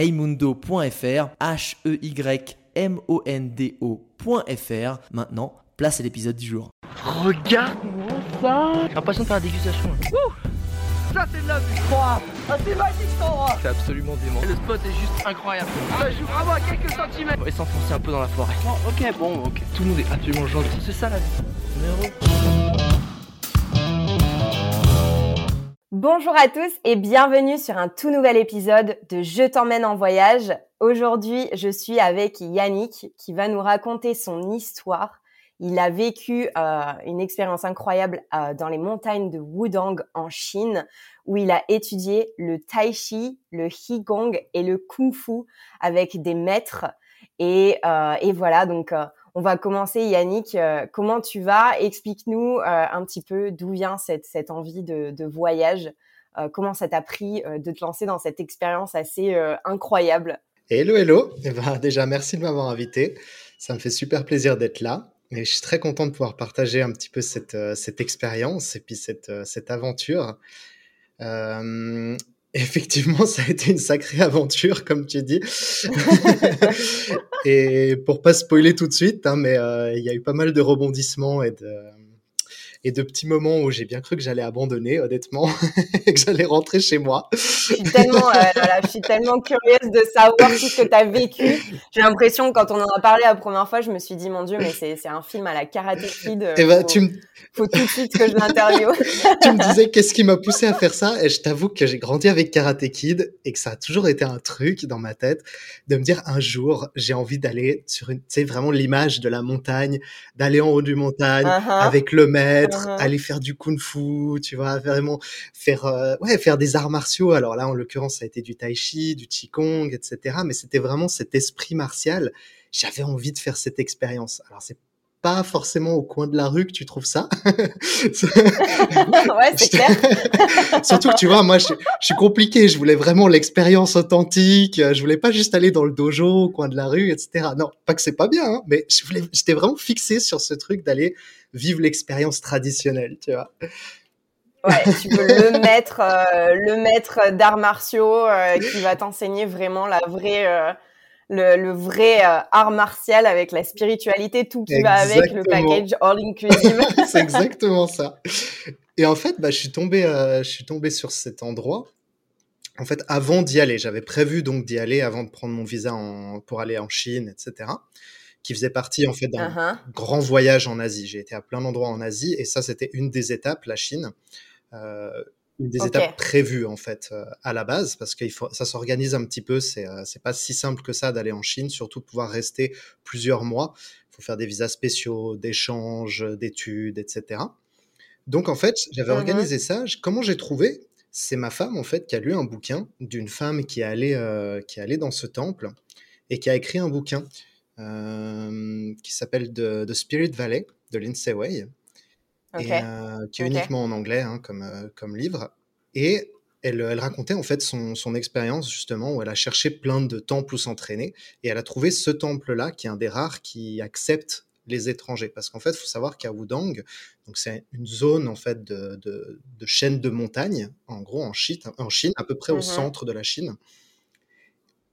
heymundo.fr, H-E-Y-M-O-N-D-O.fr. Maintenant, place à l'épisode du jour. Regarde-moi ça J'ai l'impression de faire la dégustation. Wouh ça c'est de la vue Ah c'est magique cet endroit C'est absolument dément. Le spot est juste incroyable. Ça joue vraiment à quelques centimètres. Et s'enfoncer un peu dans la forêt. Oh, ok, bon, ok. Tout le monde est absolument gentil. C'est ça la vie. Bonjour à tous et bienvenue sur un tout nouvel épisode de Je t'emmène en voyage. Aujourd'hui, je suis avec Yannick qui va nous raconter son histoire. Il a vécu euh, une expérience incroyable euh, dans les montagnes de Wudang en Chine où il a étudié le tai chi, le qigong et le kung fu avec des maîtres. Et, euh, et voilà, donc on va commencer, Yannick. Euh, comment tu vas? Explique-nous euh, un petit peu d'où vient cette, cette envie de, voyage. Euh, comment ça t'a pris de te lancer dans cette expérience assez incroyable? Hello, hello. Eh ben, déjà, merci de m'avoir invité. Ça me fait super plaisir d'être là. Et je suis très content de pouvoir partager un petit peu cette, cette expérience et puis cette, cette aventure. Effectivement, ça a été une sacrée aventure, comme tu dis. et pour pas spoiler tout de suite, hein, mais euh, il y a eu pas mal de rebondissements et de, et de petits moments où j'ai bien cru que j'allais abandonner, honnêtement, et que j'allais rentrer chez moi. Je suis tellement, euh, je suis tellement curieuse de savoir tout ce que tu as vécu. J'ai l'impression, quand on en a parlé la première fois, je me suis dit, mon Dieu, mais c'est un film à la Karate Kid. Eh ben, tu me... faut tout de suite que je l'interviewe. tu me disais qu'est-ce qui m'a poussé à faire ça, et je t'avoue que j'ai grandi avec Karate Kid et que ça a toujours été un truc dans ma tête de me dire un jour, j'ai envie d'aller sur une, tu sais, vraiment l'image de la montagne, d'aller en haut du montagne uh-huh. avec le maître Uh-huh. aller faire du kung-fu, tu vois, vraiment faire, euh, ouais, faire des arts martiaux. Alors là, en l'occurrence, ça a été du tai chi, du qigong, etc. Mais c'était vraiment cet esprit martial. J'avais envie de faire cette expérience. Alors c'est pas forcément au coin de la rue que tu trouves ça. ouais, c'est clair. Surtout que tu vois, moi, je, je suis compliqué. Je voulais vraiment l'expérience authentique. Je voulais pas juste aller dans le dojo au coin de la rue, etc. Non, pas que c'est pas bien, hein, mais je voulais, j'étais vraiment fixé sur ce truc d'aller vivre l'expérience traditionnelle, tu vois. Ouais, tu veux le maître, euh, le maître d'arts martiaux euh, qui va t'enseigner vraiment la vraie, euh, le, vrai art martial avec la spiritualité, tout qui va avec le package all inclusive. C'est exactement ça. Et en fait, bah, je suis tombé, je suis tombé sur cet endroit. En fait, avant d'y aller, j'avais prévu donc d'y aller avant de prendre mon visa en, pour aller en Chine, etc qui faisait partie en fait d'un uh-huh. grand voyage en Asie. J'ai été à plein d'endroits en Asie et ça c'était une des étapes, la Chine. Euh, une des étapes prévues en fait euh, à la base parce que ça s'organise un petit peu. C'est euh, c'est pas si simple que ça d'aller en Chine, surtout pouvoir rester plusieurs mois. Il faut faire des visas spéciaux, d'échanges, d'études, etc. Donc en fait, j'avais uh-huh. organisé ça. Comment j'ai trouvé? C'est ma femme en fait qui a lu un bouquin d'une femme qui est allée euh, qui est allée dans ce temple et qui a écrit un bouquin euh, qui s'appelle The, Spirit Valley de Lindsay Way, et, euh, qui est uniquement en anglais hein, comme, euh, comme livre. Et elle, elle, racontait en fait son, son, expérience justement où elle a cherché plein de temples où s'entraîner et elle a trouvé ce temple-là qui est un des rares qui accepte les étrangers. Parce qu'en fait il faut savoir qu'à Wudang donc c'est une zone en fait de, de, de, chaîne de montagnes en gros en Chine, en Chine à peu près au mmh centre de la Chine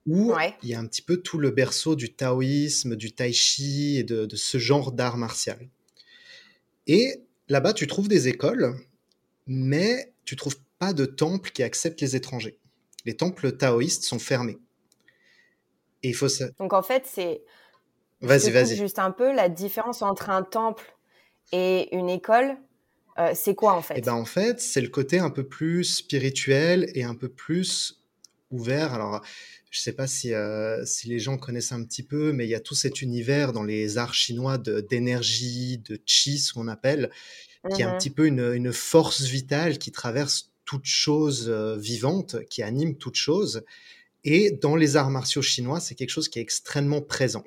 où il y a un petit peu tout le berceau du taoïsme, du tai chi et de, ce genre d'art martial. Et là-bas, tu trouves des écoles, mais tu trouves pas de temples qui acceptent les étrangers. Les temples taoïstes sont fermés. Et il faut ça. Donc en fait, c'est. Vas-y, vas-y. Juste un peu la différence entre un temple et une école. Euh, c'est quoi en fait? Eh ben en fait, c'est le côté un peu plus spirituel et un peu plus ouvert. Alors, je ne sais pas si, euh, si les gens connaissent un petit peu, mais il y a tout cet univers dans les arts chinois d'énergie, de, chi, ce qu'on appelle, qui est un mmh petit peu une, une, force vitale qui traverse toute chose euh, vivante, qui anime toute chose. Et dans les arts martiaux chinois, c'est quelque chose qui est extrêmement présent.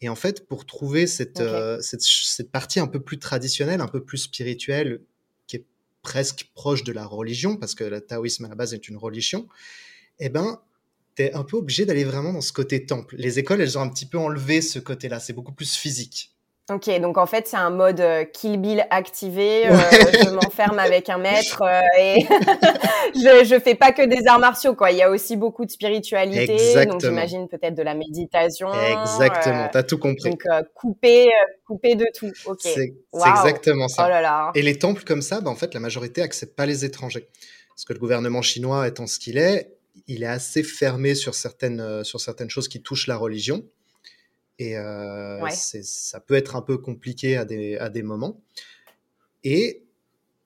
Et en fait, pour trouver cette, euh, cette, cette, partie un peu plus traditionnelle, un peu plus spirituelle, qui est presque proche de la religion, parce que le taoïsme à la base est une religion, eh ben, tu es un peu obligé d'aller vraiment dans ce côté temple. Les écoles, elles ont un petit peu enlevé ce côté-là. C'est beaucoup plus physique. Ok, donc en fait, c'est un mode euh, Kill Bill activé. Euh, je m'enferme avec un maître euh, et je, je fais pas que des arts martiaux, quoi. Il y a aussi beaucoup de spiritualité. Exactement. Donc j'imagine peut-être de la méditation. Exactement, tu as tout compris. Donc couper, couper de tout. Ok. C'est exactement ça. Oh là là. Et les temples comme ça, bah, en fait, la majorité accepte pas les étrangers. Parce que le gouvernement chinois étant ce qu'il est, il est assez fermé sur certaines, sur certaines choses qui touchent la religion. Et euh, ça peut être un peu compliqué à des, à des moments. Et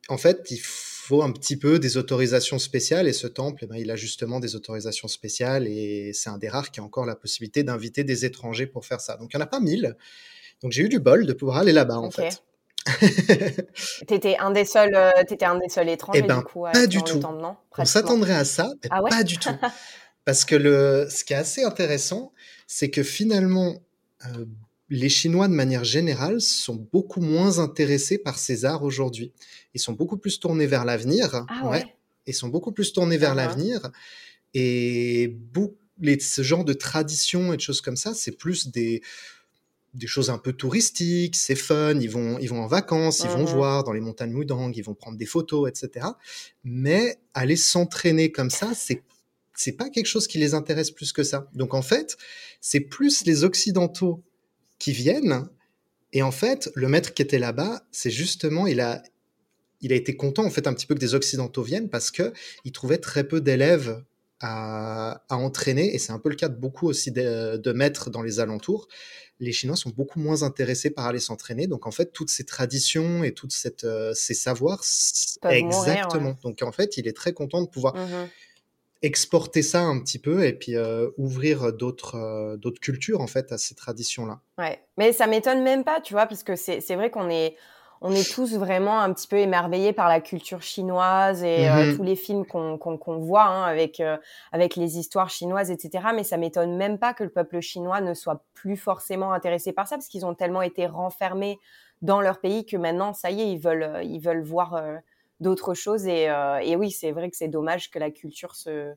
en fait, il faut un petit peu des autorisations spéciales. Et ce temple, eh ben, il a justement des autorisations spéciales. Et c'est un des rares qui a encore la possibilité d'inviter des étrangers pour faire ça. Donc, il n'y en a pas mille. Donc, j'ai eu du bol de pouvoir aller là-bas, en fait. t'étais un des seuls, euh, étais un des seuls étrangers eh ben, du coup, pas du tout. On s'attendrait à ça, mais ah pas du tout. Parce que le, ce qui est assez intéressant, c'est que finalement, euh, les Chinois, de manière générale, sont beaucoup moins intéressés par ces arts aujourd'hui. Ils sont beaucoup plus tournés vers l'avenir. Ah ouais. Ils sont beaucoup plus tournés vers l'avenir. Et ce genre de traditions et de choses comme ça, c'est plus des, des choses un peu touristiques, c'est fun, ils vont, ils vont en vacances, ils vont mmh voir dans les montagnes Mudang, ils vont prendre des photos, etc. Mais aller s'entraîner comme ça, c'est c'est pas quelque chose qui les intéresse plus que ça. Donc en fait, c'est plus les occidentaux qui viennent. Et en fait, le maître qui était là-bas, c'est justement, il a, il a été content en fait un petit peu que des occidentaux viennent parce que il trouvait très peu d'élèves à, entraîner. Et c'est un peu le cas de beaucoup aussi de, maîtres dans les alentours. Les Chinois sont beaucoup moins intéressés par aller s'entraîner. Donc en fait, toutes ces traditions et toutes cette, euh, ces savoirs, exactement. Donc en fait, il est très content de pouvoir. Mmh exporter ça un petit peu et puis euh, ouvrir d'autres euh, d'autres cultures en fait à ces traditions là. Ouais, mais ça m'étonne même pas, tu vois, parce que c'est vrai qu'on est on est tous vraiment un petit peu émerveillés par la culture chinoise et euh, mmh tous les films qu'on qu'on voit hein, avec avec les histoires chinoises, etc. Mais ça m'étonne même pas que le peuple chinois ne soit plus forcément intéressé par ça parce qu'ils ont tellement été renfermés dans leur pays que maintenant, ça y est, ils veulent ils veulent voir d'autres choses. Et, euh, et oui, c'est vrai que c'est dommage que la culture se,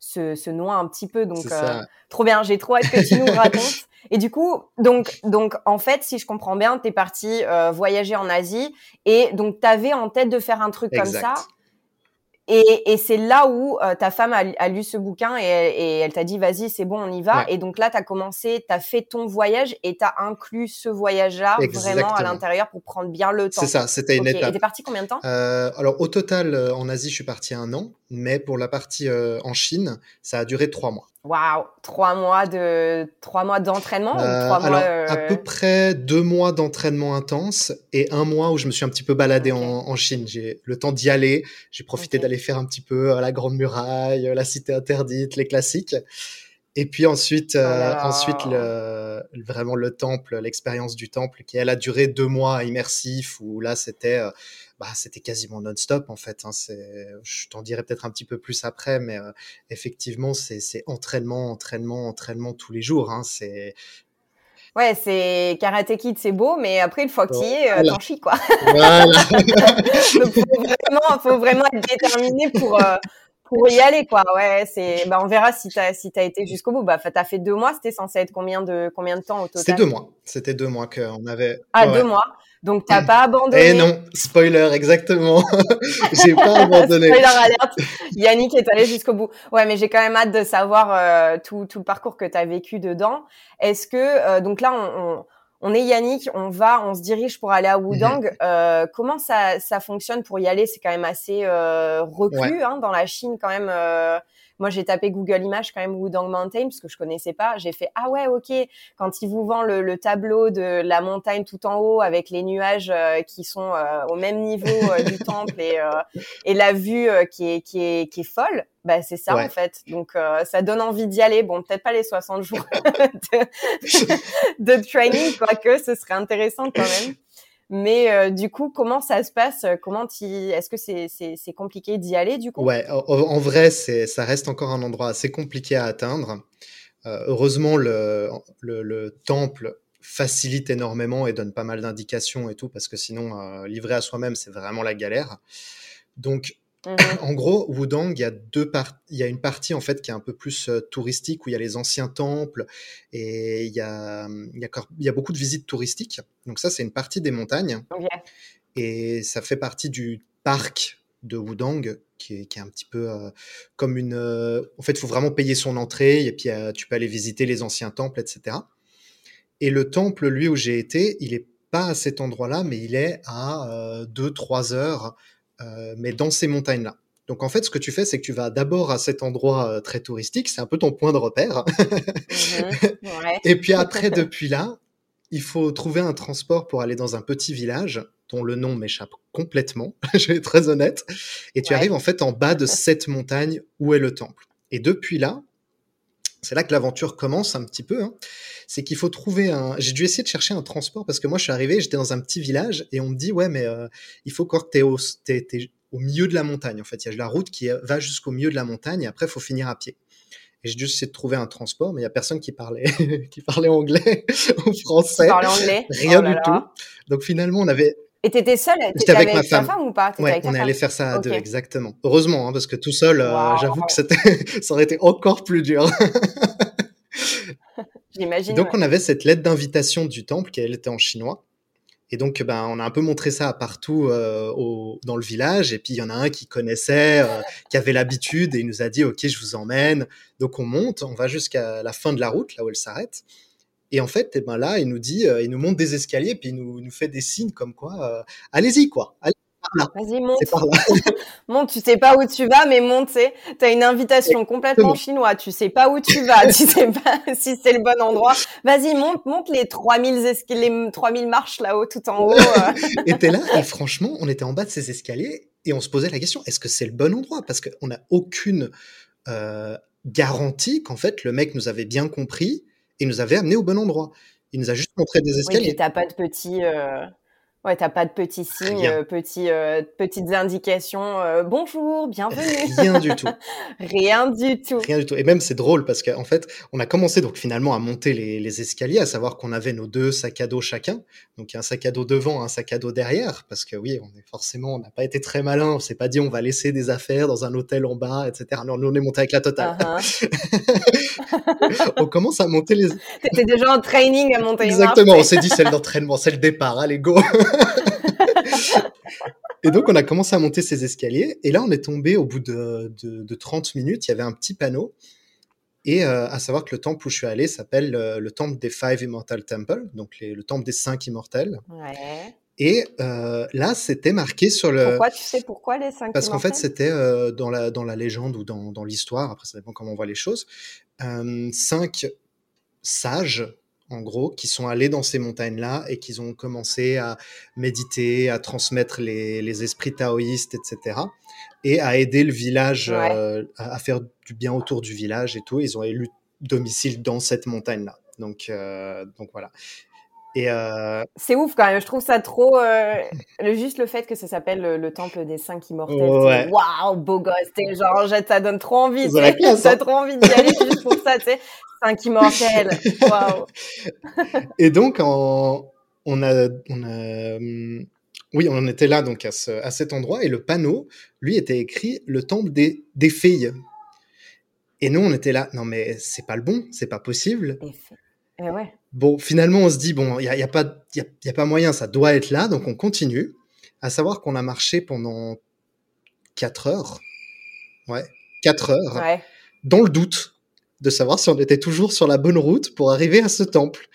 se, se noie un petit peu. Donc, euh, trop bien. J'ai trop hâte que tu nous racontes. Et du coup, donc, donc, en fait, si je comprends bien, tu es parti euh, voyager en Asie et donc tu avais en tête de faire un truc comme ça. Et, et c'est là où euh, ta femme a, lu ce bouquin et, et elle t'a dit vas-y c'est bon on y va. Et donc là tu as commencé, tu as fait ton voyage et tu as inclus ce voyage-là vraiment à l'intérieur pour prendre bien le temps. C'est ça, c'était une étape. Et t'es parti combien de temps? Euh, Alors au total euh, en Asie je suis parti un an, mais pour la partie en Chine ça a duré trois mois. Waouh, trois mois de trois mois d'entraînement à peu près deux mois d'entraînement intense et un mois où je me suis un petit peu baladé en, en, Chine. J'ai le temps d'y aller. J'ai profité d'aller faire un petit peu euh, la Grande Muraille, la Cité interdite, les classiques. Et puis ensuite, oh euh, ensuite le, vraiment le temple, l'expérience du temple, qui elle a duré deux mois immersif où là c'était bah, c'était quasiment non-stop en fait. Hein. Je t'en dirai peut-être un petit peu plus après, mais euh, effectivement, c'est entraînement, entraînement, entraînement tous les jours. Hein. C'est Ouais, c'est Karate Kid, c'est beau, mais après, une fois que tu y es, euh, t'en chies, quoi. Voilà. Donc, faut vraiment, faut vraiment être déterminé pour, euh, pour y aller, quoi. Ouais, c'est, bah, on verra si t'as, si t'as été jusqu'au bout. Bah, t'as fait deux mois, c'était censé être combien de, combien de temps au total? C'était deux mois. C'était deux mois qu'on avait. Ah, deux mois. Donc t'as pas abandonné. Eh non, spoiler, exactement. j'ai pas abandonné. spoiler alerte. Yannick est allé jusqu'au bout. Ouais, mais j'ai quand même hâte de savoir euh, tout, tout le parcours que tu as vécu dedans. Est-ce que euh, donc là on, on, on, est Yannick, on va, on se dirige pour aller à Wudang. Mhm. Euh, comment ça, ça fonctionne pour y aller? C'est quand même assez euh, reclus hein, dans la Chine quand même. Moi, j'ai tapé Google Images quand même Wudang Mountain parce que je connaissais pas. J'ai fait ah ouais ok. Quand ils vous vendent le, tableau de la montagne tout en haut avec les nuages euh, qui sont euh, au même niveau euh, du temple et, et la vue qui est qui est qui est folle. Bah c'est ça en fait. Donc ça donne envie d'y aller. Bon peut-être pas les 60 jours de, de training quoique ce serait intéressant quand même. Mais du coup, comment ça se passe? Comment est-ce que c'est compliqué d'y aller du coup? Ouais, en, vrai, ça reste encore un endroit assez compliqué à atteindre. heureusement, le, le, temple facilite énormément et donne pas mal d'indications et tout, parce que sinon, livrer à soi-même, c'est vraiment la galère. Donc, Mmh en gros, Wudang, il y a deux il y a une partie en fait qui est un peu plus touristique où il y a les anciens temples et il y a, il y a, beaucoup de visites touristiques. Donc ça, c'est une partie des montagnes et ça fait partie du parc de Wudang qui est, qui est un petit peu comme une. en fait, il faut vraiment payer son entrée et puis tu peux aller visiter les anciens temples, etc. Et le temple, lui, où j'ai été, il est pas à cet endroit-là, mais il est à 2-3 heures euh, mais dans ces montagnes-là. Donc en fait, ce que tu fais, c'est que tu vas d'abord à cet endroit euh, très touristique, c'est un peu ton point de repère. Mmh Et puis après, depuis là, il faut trouver un transport pour aller dans un petit village dont le nom m'échappe complètement, je vais être très honnête. Et tu arrives en fait en bas de cette montagne où est le temple. Et depuis là, c'est là que l'aventure commence un petit peu. Hein. C'est qu'il faut trouver un. J'ai dû essayer de chercher un transport parce que moi je suis arrivé, j'étais dans un petit village et on me dit ouais mais euh, il faut que tu au, au milieu de la montagne. En fait, il y a la route qui va jusqu'au milieu de la montagne et après il faut finir à pied. Et j'ai dû essayer de trouver un transport, mais il y a personne qui parlait, qui parlait anglais ou français. Qui anglais? Rien oh du tout. Donc finalement, on avait, et t'étais seule J'étais avec, ma femme. femme ou pas? Ouais, on est allé faire ça à deux, exactement. Heureusement, hein, parce que tout seul, euh, j'avoue que ça aurait été encore plus dur. J'imagine. Donc on avait cette lettre d'invitation du temple qui elle était en chinois. Et donc, ben, on a un peu montré ça partout euh, au, dans le village. Et puis, il y en a un qui connaissait, euh, qui avait l'habitude, et il nous a dit, OK, je vous emmène. Donc, on monte, on va jusqu'à la fin de la route, là où elle s'arrête. Et en fait, eh ben là, il nous dit, euh, il nous monte des escaliers, puis il nous, nous fait des signes comme quoi, euh, allez-y, quoi. Allez, Vas-y, monte. monte, tu sais pas où tu vas, mais monte, tu as une invitation complètement chinoise, tu sais pas où tu vas, tu sais pas si c'est le bon endroit. Vas-y, monte, monte les 3000 les 3000 marches là-haut, tout en haut. Euh. et t'es là, et franchement, on était en bas de ces escaliers, et on se posait la question, est-ce que c'est le bon endroit? Parce qu'on n'a aucune garantie qu'en fait, le mec nous avait bien compris, il nous avait amené au bon endroit. Il nous a juste montré des escaliers. Oui, t'as pas de petits, euh... ouais, t'as pas de petits signes, euh, petits, euh, petites indications. Euh, bonjour, bienvenue. Rien du tout. Rien du tout. Rien du tout. Et même c'est drôle parce qu'en fait, on a commencé donc finalement à monter les, les escaliers, à savoir qu'on avait nos deux sacs à dos chacun. Donc un sac à dos devant, un sac à dos derrière, parce que oui, on est forcément, on n'a pas été très malin. On s'est pas dit on va laisser des affaires dans un hôtel en bas, etc. Non, nous on est monté avec la totale. Uh-huh. on commence à monter les. T'étais déjà en training à monter Exactement, on s'est dit c'est l'entraînement, c'est le départ, allez go Et donc on a commencé à monter ces escaliers, et là on est tombé au bout de, de, 30 minutes, il y avait un petit panneau, et euh, à savoir que le temple où je suis allé s'appelle euh, le temple des Five Immortal Temple, donc le temple des cinq immortels. Ouais. Et euh, là, c'était marqué sur le. Pourquoi tu sais pourquoi les cinq Parce qu'en fait, c'était dans, la, dans la légende ou dans, dans l'histoire, après ça dépend comment on voit les choses, cinq sages, en gros, qui sont allés dans ces montagnes-là et qui ont commencé à méditer, à transmettre les, les esprits taoïstes, etc. Et à aider le village, à, à, faire du bien autour du village et tout. Ils ont élu domicile dans cette montagne-là. Donc, donc voilà. Euh, c'est ouf quand même. Je trouve ça trop. Euh, le, juste le fait que ça s'appelle le, temple des cinq immortels. Waouh, beau gosse. Genre, ça donne trop envie. Ça donne trop envie d'y aller juste pour ça. Tu sais, cinq immortels. Waouh. Et donc, on a, on a, hum, oui, on en était là donc à, à, cet endroit et le panneau, lui, était écrit le temple des, des filles. Et nous, on était là. Non, mais c'est pas le bon. C'est pas possible. Et ouais. Bon, finalement, on se dit, bon, il n'y a, y a, pas, y a, pas moyen, ça doit être là, donc on continue. À savoir qu'on a marché pendant 4 heures. Ouais, 4 heures. Ouais. Dans le doute de savoir si on était toujours sur la bonne route pour arriver à ce temple.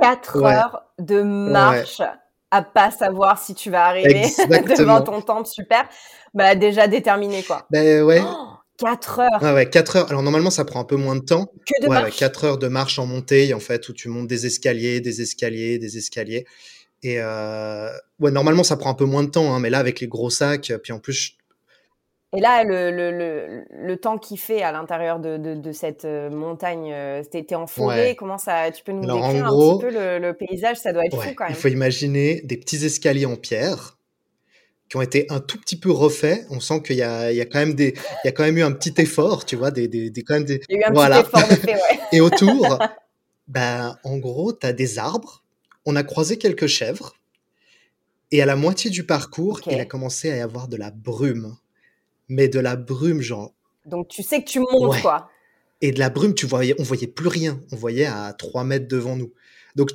4 heures de marche à pas savoir si tu vas arriver devant ton temple, super. Bah, déjà déterminé, quoi. Ben ouais. Oh 4 heures. Ouais, ouais, 4 heures. Alors normalement, ça prend un peu moins de temps. Que de ouais, marche. 4 heures de marche en montée, en fait, où tu montes des escaliers, des escaliers, des escaliers. Et euh... ouais, normalement, ça prend un peu moins de temps, hein, mais là, avec les gros sacs, puis en plus, Et là, le, le, le, le temps qu'il fait à l'intérieur de, de, de, cette euh, montagne, euh, c'était en forêt. Comment ça Tu peux nous décrire un petit peu le, paysage? Ça doit être fou quand même. Il faut imaginer des petits escaliers en pierre qui ont été un tout petit peu refaits. On sent qu'il y a, il y a quand même des, il y a quand même eu un petit effort, tu vois, des, des, des quand même des. Il y a eu un voilà. petit effort de fait, ouais. Et autour, ben, en gros, tu as des arbres. On a croisé quelques chèvres. Et à la moitié du parcours, il a commencé à y avoir de la brume mais de la brume, genre. Donc tu sais que tu montes, quoi. Et de la brume, tu voyais, on voyait plus rien. On voyait à 3 mètres devant nous. Donc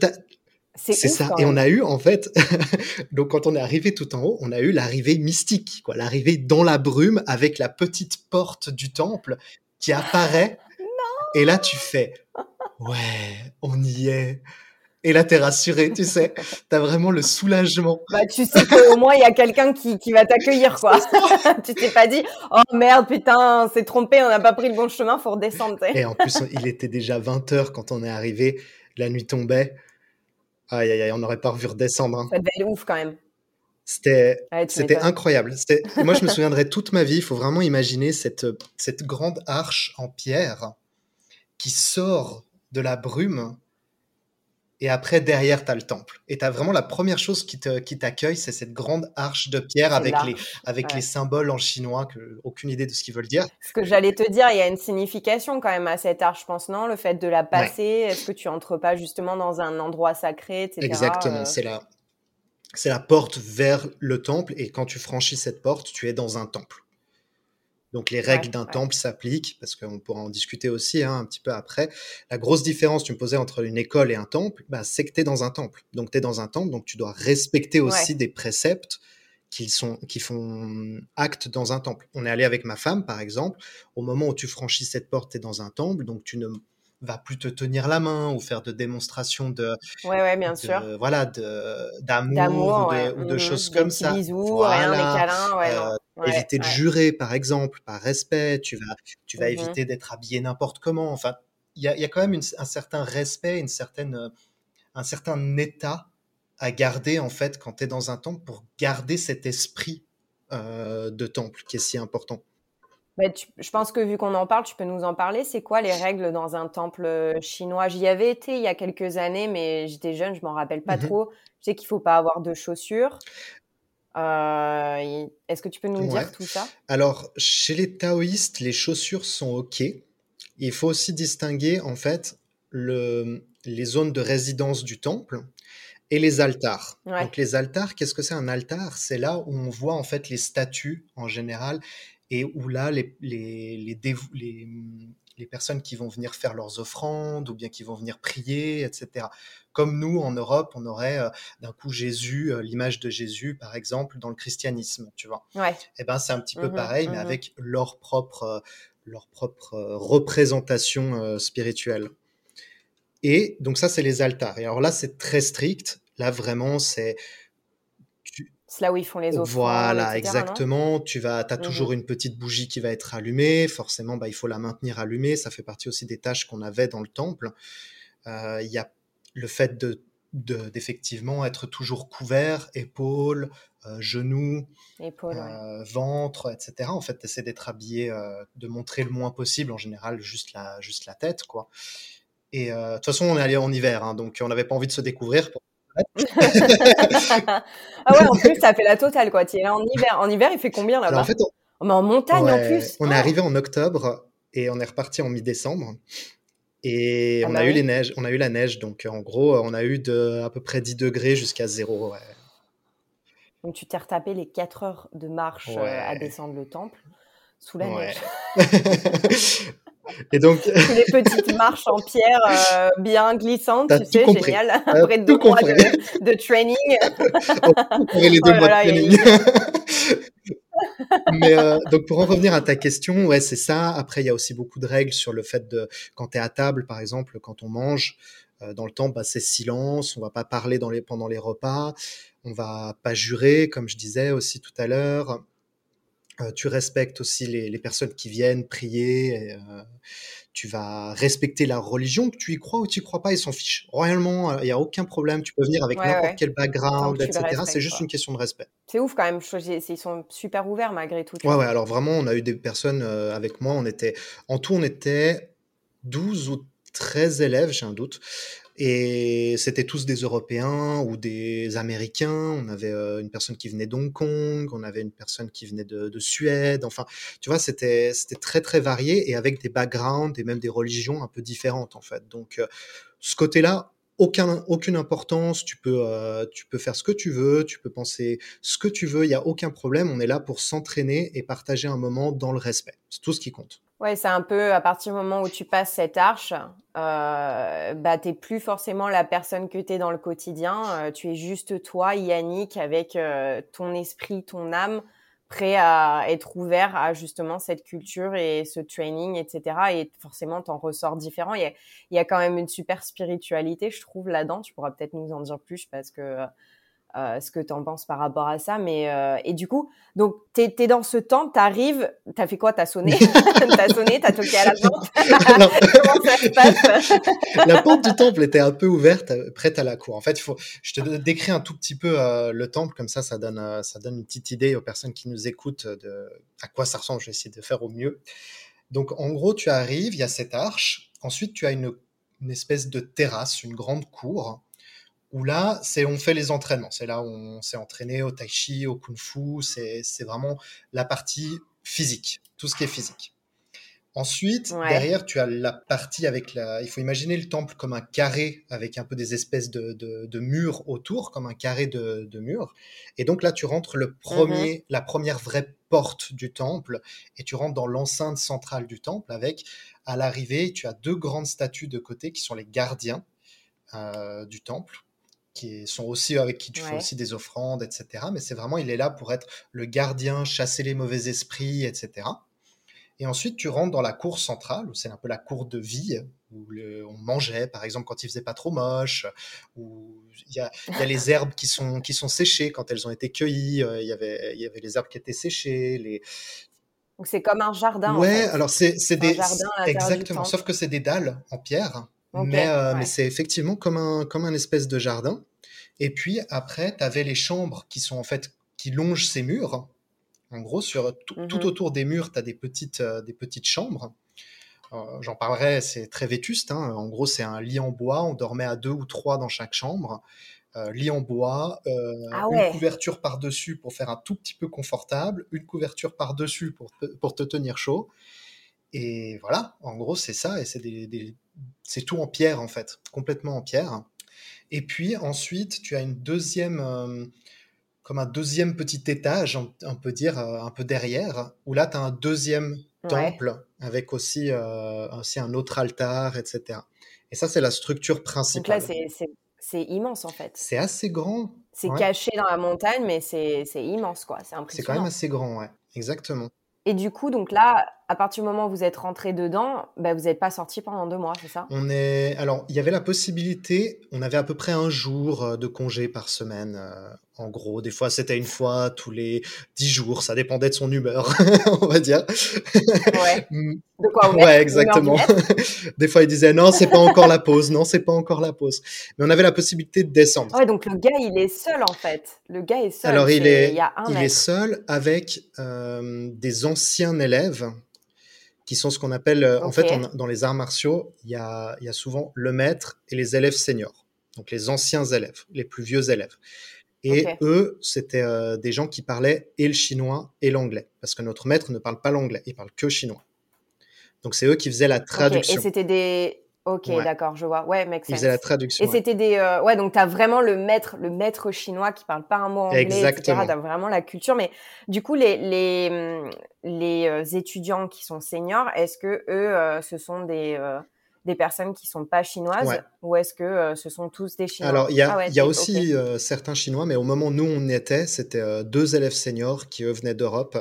c'est ça. Et on a eu, en fait, donc quand on est arrivé tout en haut, on a eu l'arrivée mystique, quoi. L'arrivée dans la brume avec la petite porte du temple qui apparaît. non et là, tu fais, ouais, on y est. Et là, t'es rassuré, tu sais. T'as vraiment le soulagement. Bah, tu sais qu'au moins, il y a quelqu'un qui, qui va t'accueillir, quoi. tu t'es pas dit, oh merde, putain, c'est trompé, on n'a pas pris le bon chemin, faut redescendre. Et en plus, il était déjà 20 heures quand on est arrivé. La nuit tombait. Aïe, aïe, aïe, on n'aurait pas revu redescendre. Hein. Ça devait être ouf quand même. C'était c'était incroyable. Moi, je me souviendrai toute ma vie. Il faut vraiment imaginer cette, cette grande arche en pierre qui sort de la brume et après, derrière, tu as le temple. Et tu as vraiment la première chose qui t'accueille, c'est cette grande arche de pierre avec, les, avec les symboles en chinois, que, aucune idée de ce qu'ils veulent dire. Ce que j'allais te dire, il y a une signification quand même à cette arche, je pense, non? Le fait de la passer, est-ce que tu entres pas justement dans un endroit sacré, etc. Exactement, euh? c'est la, c'est la porte vers le temple, et quand tu franchis cette porte, tu es dans un temple. Donc les règles d'un temple s'appliquent, parce qu'on pourra en discuter aussi hein, un petit peu après. La grosse différence, tu me posais entre une école et un temple, bah, c'est que tu es dans un temple. Donc tu es dans un temple, donc tu dois respecter aussi des préceptes qui, sont, qui font acte dans un temple. On est allé avec ma femme, par exemple. Au moment où tu franchis cette porte, tu es dans un temple, donc tu ne vas plus te tenir la main ou faire de démonstrations de, ouais, ouais, bien sûr. voilà, d'amour ou de, mmh choses comme ça. Bisous, voilà. rien, des câlins, ouais, euh, éviter de jurer, par exemple, par respect. Tu vas, tu vas mmh éviter d'être habillé n'importe comment. Enfin, il y a, y a, quand même un certain respect, une certaine, euh, un certain état à garder en fait quand tu es dans un temple pour garder cet esprit euh, de temple qui est si important. Bah, je pense que vu qu'on en parle, tu peux nous en parler. C'est quoi les règles dans un temple euh, chinois? J'y avais été il y a quelques années, mais j'étais jeune, je m'en rappelle pas mmh trop. Je sais qu'il faut pas avoir de chaussures. Euh, est-ce que tu peux nous dire tout ça? Alors, chez les taoïstes, les chaussures sont OK. Il faut aussi distinguer, en fait, le, les zones de résidence du temple et les altars. Donc, les altars, qu'est-ce que c'est un altar? C'est là où on voit, en fait, les statues, en général, et où là, les, les, les, les, les personnes qui vont venir faire leurs offrandes ou bien qui vont venir prier, etc. Comme nous, en Europe, on aurait euh, d'un coup Jésus, euh, l'image de Jésus, par exemple, dans le christianisme, tu vois. Ouais. Et eh ben, c'est un petit peu mmh pareil, mais mmh avec leur propre, euh, leur propre représentation spirituelle. Et donc ça, c'est les altars. Et alors là, c'est très strict. Là, vraiment, c'est c'est là où ils font les offrandes. Voilà, exactement. Tu vas, as toujours mmh une petite bougie qui va être allumée. Forcément, bah, il faut la maintenir allumée. Ça fait partie aussi des tâches qu'on avait dans le temple. Euh, il y a le fait de d'effectivement être toujours couvert, épaules, euh, genoux, euh, ventre, etc. En fait, tu d'être habillé, de montrer le moins possible, en général, juste la, juste la tête, quoi. Et de toute façon, on est allé en hiver, hein, donc on n'avait pas envie de se découvrir. Pour ah ouais, en plus, ça fait la totale, quoi. Tu es là en hiver. En hiver, il fait combien là-bas? En fait, on... en montagne en plus. On est oh. arrivé en octobre et on est reparti en mi-décembre. Et ah on, bah a eu les neiges, on a eu la neige, donc en gros, on a eu de à peu près 10 degrés jusqu'à 0. Donc tu t'es retapé les 4 heures de marche euh, à descendre le temple sous la neige. Et donc, les petites marches en pierre euh, bien glissantes, tu sais, génial. Après deux mois de, de, training. les deux oh mois de training. Mais euh, donc pour en revenir à ta question, ouais, c'est ça. Après, il y a aussi beaucoup de règles sur le fait de quand tu es à table, par exemple, quand on mange euh, dans le temps, bah, c'est silence. On va pas parler dans les, pendant les repas. On va pas jurer, comme je disais aussi tout à l'heure. Euh, tu respectes aussi les, personnes qui viennent prier. Euh, tu vas respecter la religion, que tu y crois ou tu y crois pas, ils s'en fichent. Royalement, il n'y a aucun problème, tu peux venir avec n'importe quel background, etc. C'est juste une question de respect. C'est ouf quand même, ils sont super ouverts malgré tout. Ouais, ouais, alors vraiment, on a eu des personnes avec moi, on était, en tout, on était 12 ou 13 élèves, j'ai un doute. Et c'était tous des Européens ou des Américains. On avait euh, une personne qui venait d'Hong Kong, on avait une personne qui venait de, de Suède. Enfin, tu vois, c'était c'était très très varié et avec des backgrounds et même des religions un peu différentes en fait. Donc, euh, ce côté-là, aucun, aucune importance. Tu peux euh, tu peux faire ce que tu veux, tu peux penser ce que tu veux. Il y a aucun problème. On est là pour s'entraîner et partager un moment dans le respect. C'est tout ce qui compte. Ouais, c'est un peu à partir du moment où tu passes cette arche, euh, bah t'es plus forcément la personne que tu es dans le quotidien. Euh, tu es juste toi, Yannick, avec ton esprit, ton âme, prêt à être ouvert à justement cette culture et ce training, etc. Et forcément, t'en ressors différent. Il y, a, il y a quand même une super spiritualité, je trouve, là-dedans. Tu pourras peut-être nous en dire plus parce que euh, ce que tu en penses par rapport à ça. Mais euh, et du coup, donc tu es, dans ce temple, tu arrives, tu as fait quoi? Tu as sonné? Tu as sonné, tu as toqué à la porte? Comment ça se passe? La porte du temple était un peu ouverte, prête à la cour. En fait, il faut, je te décris un tout petit peu euh, le temple, comme ça, ça donne, ça donne une petite idée aux personnes qui nous écoutent de à quoi ça ressemble. Je vais essayer de faire au mieux. Donc, en gros, tu arrives, il y a cette arche. Ensuite, tu as une, une espèce de terrasse, une grande cour où là, c'est on fait les entraînements. C'est là où on s'est entraîné au tai chi, au kung fu. C'est vraiment la partie physique, tout ce qui est physique. Ensuite, derrière, tu as la partie avec la. Il faut imaginer le temple comme un carré avec un peu des espèces de, de, murs autour, comme un carré de, de murs. Et donc là, tu rentres le premier, mhm. la première vraie porte du temple et tu rentres dans l'enceinte centrale du temple avec, à l'arrivée, tu as deux grandes statues de côté qui sont les gardiens euh, du temple qui sont aussi avec qui tu fais aussi des offrandes, etc. Mais c'est vraiment, il est là pour être le gardien, chasser les mauvais esprits, etc. Et ensuite, tu rentres dans la cour centrale, où c'est un peu la cour de vie, où on mangeait, par exemple, quand il faisait pas trop moche, où il y a, les herbes qui sont, qui sont séchées quand elles ont été cueillies, euh, il, y avait, il y avait les herbes qui étaient séchées. Les... Donc c'est comme un jardin. Ouais, alors c'est des. Exactement, sauf que c'est des dalles en pierre mais, euh, mais c'est effectivement comme un, comme un espèce de jardin. Et puis après, tu avais les chambres qui sont en fait qui longent ces murs. En gros, sur tout, mmh autour des murs, tu as des petites, euh, des petites chambres. Euh, j'en parlerai, c'est très vétuste. Hein. En gros, c'est un lit en bois. On dormait à deux ou trois dans chaque chambre. lit en bois, ah une couverture par-dessus pour faire un tout petit peu confortable, une couverture par-dessus pour, pour te tenir chaud. Et voilà, en gros, c'est ça. Et c'est des, tout en pierre en fait, complètement en pierre. Et puis ensuite, tu as une deuxième, euh, comme un deuxième petit étage, on, peut dire, euh, un peu derrière, où là, tu as un deuxième temple avec aussi, euh, aussi un autre altar, etc. Et ça, c'est la structure principale. Donc là, c'est immense en fait. C'est assez grand. C'est caché dans la montagne, mais c'est immense quoi. C'est impressionnant. C'est quand même assez grand, ouais. Exactement. Et du coup, donc là, à partir du moment où vous êtes rentré dedans, bah, vous n'êtes pas sorti pendant deux mois, c'est ça? On est. Alors, il y avait la possibilité. On avait à peu près un jour euh, de congé par semaine. Euh, en gros, des fois, c'était une fois tous les dix jours. Ça dépendait de son humeur, on va dire. Ouais. Mm. de quoi on Ouais, exactement. des fois, il disait non, c'est pas encore la pause. Non, c'est pas encore la pause. Mais on avait la possibilité de descendre. Ouais, donc le gars, il est seul en fait. Le gars est seul. Alors, il est, il, est seul avec euh, des anciens élèves qui sont ce qu'on appelle, euh, en fait, dans les arts martiaux, il y a, y a, souvent le maître et les élèves seniors, donc les anciens élèves, les plus vieux élèves. Et eux, c'était euh, des gens qui parlaient et le chinois et l'anglais, parce que notre maître ne parle pas l'anglais, il parle que chinois. Donc c'est eux qui faisaient la traduction. Et c'était des, Ok, d'accord, je vois. Ouais, mec. Il faisait la traduction. Et c'était des, euh, ouais, donc t'as vraiment le maître, le maître chinois qui parle pas un mot anglais, Exactement. etc. T'as vraiment la culture. Mais du coup, les les les euh, étudiants qui sont seniors, est-ce que eux, euh, ce sont des des personnes qui sont pas chinoises ou est-ce que ce sont tous des chinois? Alors il y a, ah y a aussi certains chinois, mais au moment où nous on était, c'était deux élèves seniors qui eux venaient d'Europe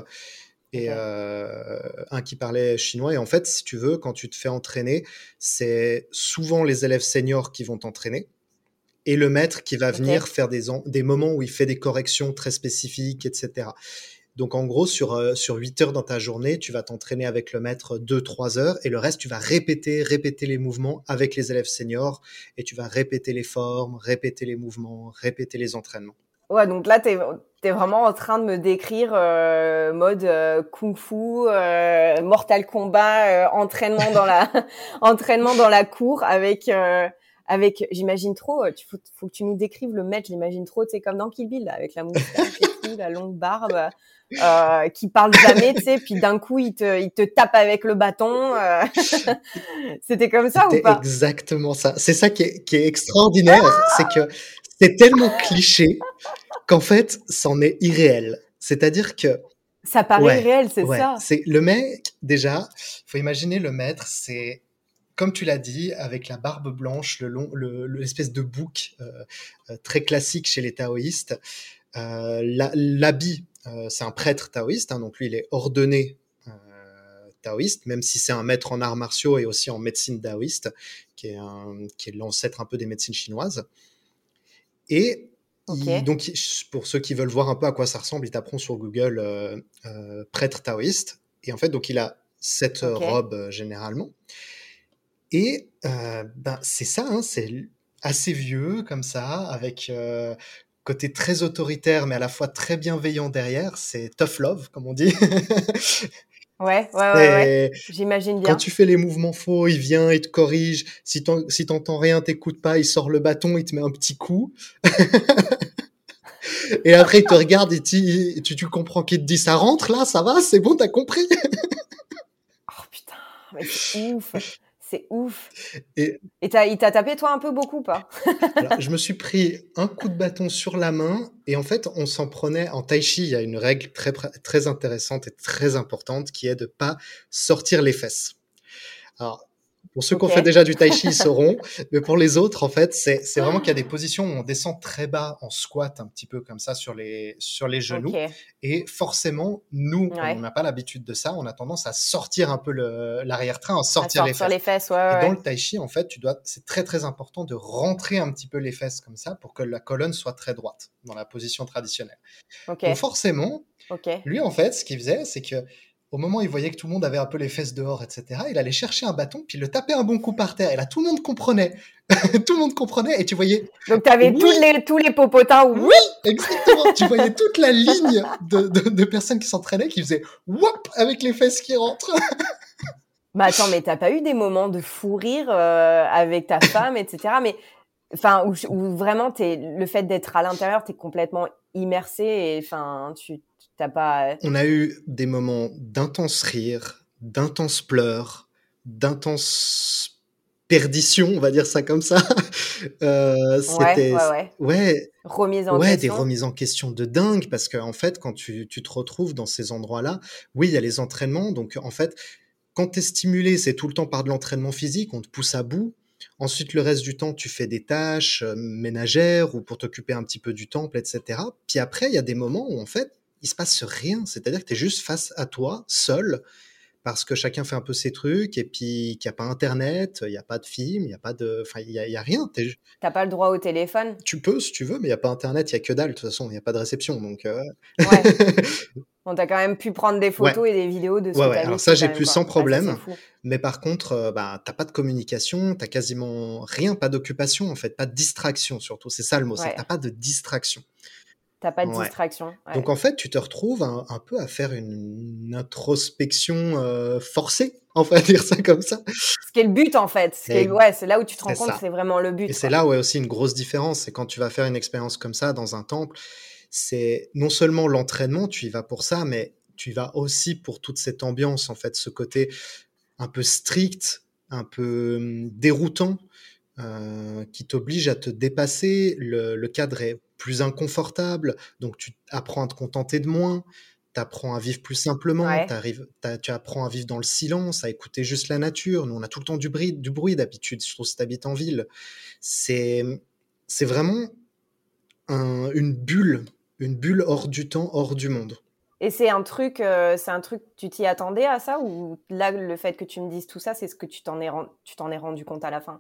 et euh, un qui parlait chinois. Et en fait, si tu veux, quand tu te fais entraîner, c'est souvent les élèves seniors qui vont t'entraîner et le maître qui va venir faire des, des moments où il fait des corrections très spécifiques, etc. Donc en gros, sur, euh, sur 8 heures dans ta journée, tu vas t'entraîner avec le maître 2-3 heures et le reste, tu vas répéter, répéter les mouvements avec les élèves seniors et tu vas répéter les formes, répéter les mouvements, répéter les entraînements. Ouais, donc là, tu es, vraiment en train de me décrire euh, mode euh, kung-fu, Mortal Kombat, entraînement dans la entraînement dans la cour avec avec, j'imagine trop, il faut, faut, que tu nous décrives le maître, j'imagine trop, tu sais, comme dans Kill Bill, avec la moustache et tout, la longue barbe, euh, qui parle jamais, tu sais, puis d'un coup, il te, il te tape avec le bâton. Euh. C'était comme ça ou pas? Exactement ça. C'est ça qui est, qui est extraordinaire, c'est que c'est tellement cliché qu'en fait, c'en est irréel. C'est-à-dire que ça paraît irréel, c'est ça. C'est le mec déjà. Faut imaginer le maître, c'est comme tu l'as dit, avec la barbe blanche, le long, l'espèce de bouc euh, euh, très classique chez les taoïstes. Euh, l'habit, c'est un prêtre taoïste, hein, donc lui il est ordonné taoïste, même si c'est un maître en arts martiaux et aussi en médecine taoïste, qui est, qui est l'ancêtre un peu des médecines chinoises. Et donc, pour ceux qui veulent voir un peu à quoi ça ressemble, ils taperont sur Google prêtre taoïste. Et en fait, donc il a cette robe généralement. Et euh, ben, c'est ça, hein, c'est assez vieux comme ça, avec euh, côté très autoritaire, mais à la fois très bienveillant derrière. C'est tough love, comme on dit. ouais, ouais, ouais, j'imagine bien. Quand tu fais les mouvements faux, il vient, il te corrige. Si t'entends rien, t'écoutes pas, il sort le bâton, il te met un petit coup. et après, il te regarde et tu, tu comprends qu'il te dit ça rentre là, ça va, c'est bon, t'as compris. oh putain, mais c'est ouf. C'est ouf. Et il t'a tapé, toi, un peu beaucoup, pas? Je me suis pris un coup de bâton sur la main. Et en fait, on s'en prenait. En tai chi, il y a une règle très, très intéressante et très importante qui est de pas sortir les fesses. Alors, pour ceux qui ont fait déjà du tai chi, ils sauront. Mais pour les autres, en fait, c'est vraiment qu'il y a des positions où on descend très bas en squat, un petit peu comme ça sur les, sur les genoux. Et forcément, nous, on n'a pas l'habitude de ça, on a tendance à sortir un peu l'arrière-train, à sortir les fesses. Les fesses et dans le tai chi, en fait, tu dois, c'est très très important de rentrer un petit peu les fesses comme ça pour que la colonne soit très droite dans la position traditionnelle. Donc forcément, lui, en fait, ce qu'il faisait, c'est que au moment où il voyait que tout le monde avait un peu les fesses dehors, etc., il allait chercher un bâton, puis il le tapait un bon coup par terre. Et là, tout le monde comprenait. tout le monde comprenait, et tu voyais. Donc, tu avais tous, les, tous les popotins. Oui, exactement. tu voyais toute la ligne de, personnes qui s'entraînaient, qui faisaient whoop avec les fesses qui rentrent. bah attends, mais t'as pas eu des moments de fou rire euh, avec ta femme, etc. Mais enfin, où, vraiment, es, le fait d'être à l'intérieur, tu es complètement immersé et enfin, tu pas. On a eu des moments d'intense rire, d'intense pleurs, d'intense perdition, on va dire ça comme ça. euh, c'était ouais, ouais, ouais. Remise en ouais, question. des remises en question de dingue parce qu'en en fait, quand tu, tu, te retrouves dans ces endroits-là, oui, il y a les entraînements. Donc, en fait, quand tu es stimulé, c'est tout le temps par de l'entraînement physique, on te pousse à bout. Ensuite, le reste du temps, tu fais des tâches euh, ménagères ou pour t'occuper un petit peu du temple, etc. Puis après, il y a des moments où, en fait, il se passe rien. C'est-à-dire que tu es juste face à toi, seul, parce que chacun fait un peu ses trucs, et puis qu'il n'y a pas Internet, il n'y a pas de film, il n'y a pas de... Enfin, il n'y a, rien. Tu n'as pas le droit au téléphone Tu peux, si tu veux, mais il n'y a pas Internet, il n'y a que dalle, de toute façon, il n'y a pas de réception, donc... Euh... Ouais. On t'a quand même pu prendre des photos et des vidéos de ce ouais, ouais. Alors ça, j'ai pu sans problème. mais par contre, euh, bah, t'as pas de communication, t'as quasiment rien, pas d'occupation en fait, pas de distraction surtout. C'est ça le mot, t'as pas de distraction. T'as pas de distraction. Donc en fait, tu te retrouves un, peu à faire une, introspection euh, forcée, on va dire ça comme ça. Ce qui est le but en fait. ouais, c'est là où tu te rends compte que c'est vraiment le but. Et c'est là où il y a aussi une grosse différence, c'est quand tu vas faire une expérience comme ça dans un temple, c'est non seulement l'entraînement, tu y vas pour ça, mais tu y vas aussi pour toute cette ambiance en fait, ce côté un peu strict, un peu hum, déroutant. Euh, qui t'oblige à te dépasser. Le, le, cadre est plus inconfortable, donc tu apprends à te contenter de moins. Tu apprends à vivre plus simplement, tu apprends à vivre dans le silence, à écouter juste la nature. Nous, on a tout le temps du bruit, du bruit d'habitude, surtout si tu habites en ville. C'est vraiment un, une bulle, une bulle hors du temps, hors du monde. Et c'est un truc, euh, c'est un truc, tu t'y attendais à ça ou là le fait que tu me dises tout ça, c'est ce que tu t'en es, tu t'en es rendu compte à la fin?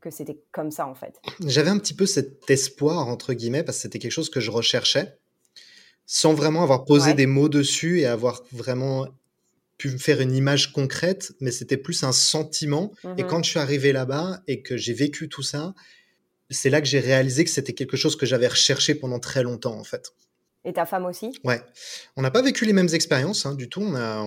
Que c'était comme ça en fait. J'avais un petit peu cet espoir entre guillemets parce que c'était quelque chose que je recherchais. sans vraiment avoir posé des mots dessus et avoir vraiment pu me faire une image concrète, mais c'était plus un sentiment. Et mmh quand je suis arrivé là-bas et que j'ai vécu tout ça, c'est là que j'ai réalisé que c'était quelque chose que j'avais recherché pendant très longtemps, en fait. Et ta femme aussi? Ouais. On n'a pas vécu les mêmes expériences hein, du tout. On, a,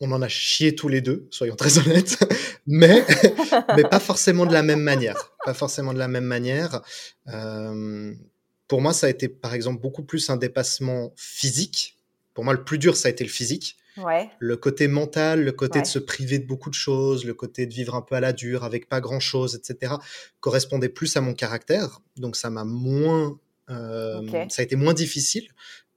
on, en a chié tous les deux, soyons très honnêtes, mais, mais pas forcément de la même manière. Pas forcément de la même manière. Euh, pour moi, ça a été, par exemple, beaucoup plus un dépassement physique. Pour moi, le plus dur, ça a été le physique. Ouais. Le côté mental, le côté de se priver de beaucoup de choses, le côté de vivre un peu à la dure, avec pas grand-chose, etc., correspondait plus à mon caractère. Donc, ça m'a moins... Ça a été moins difficile.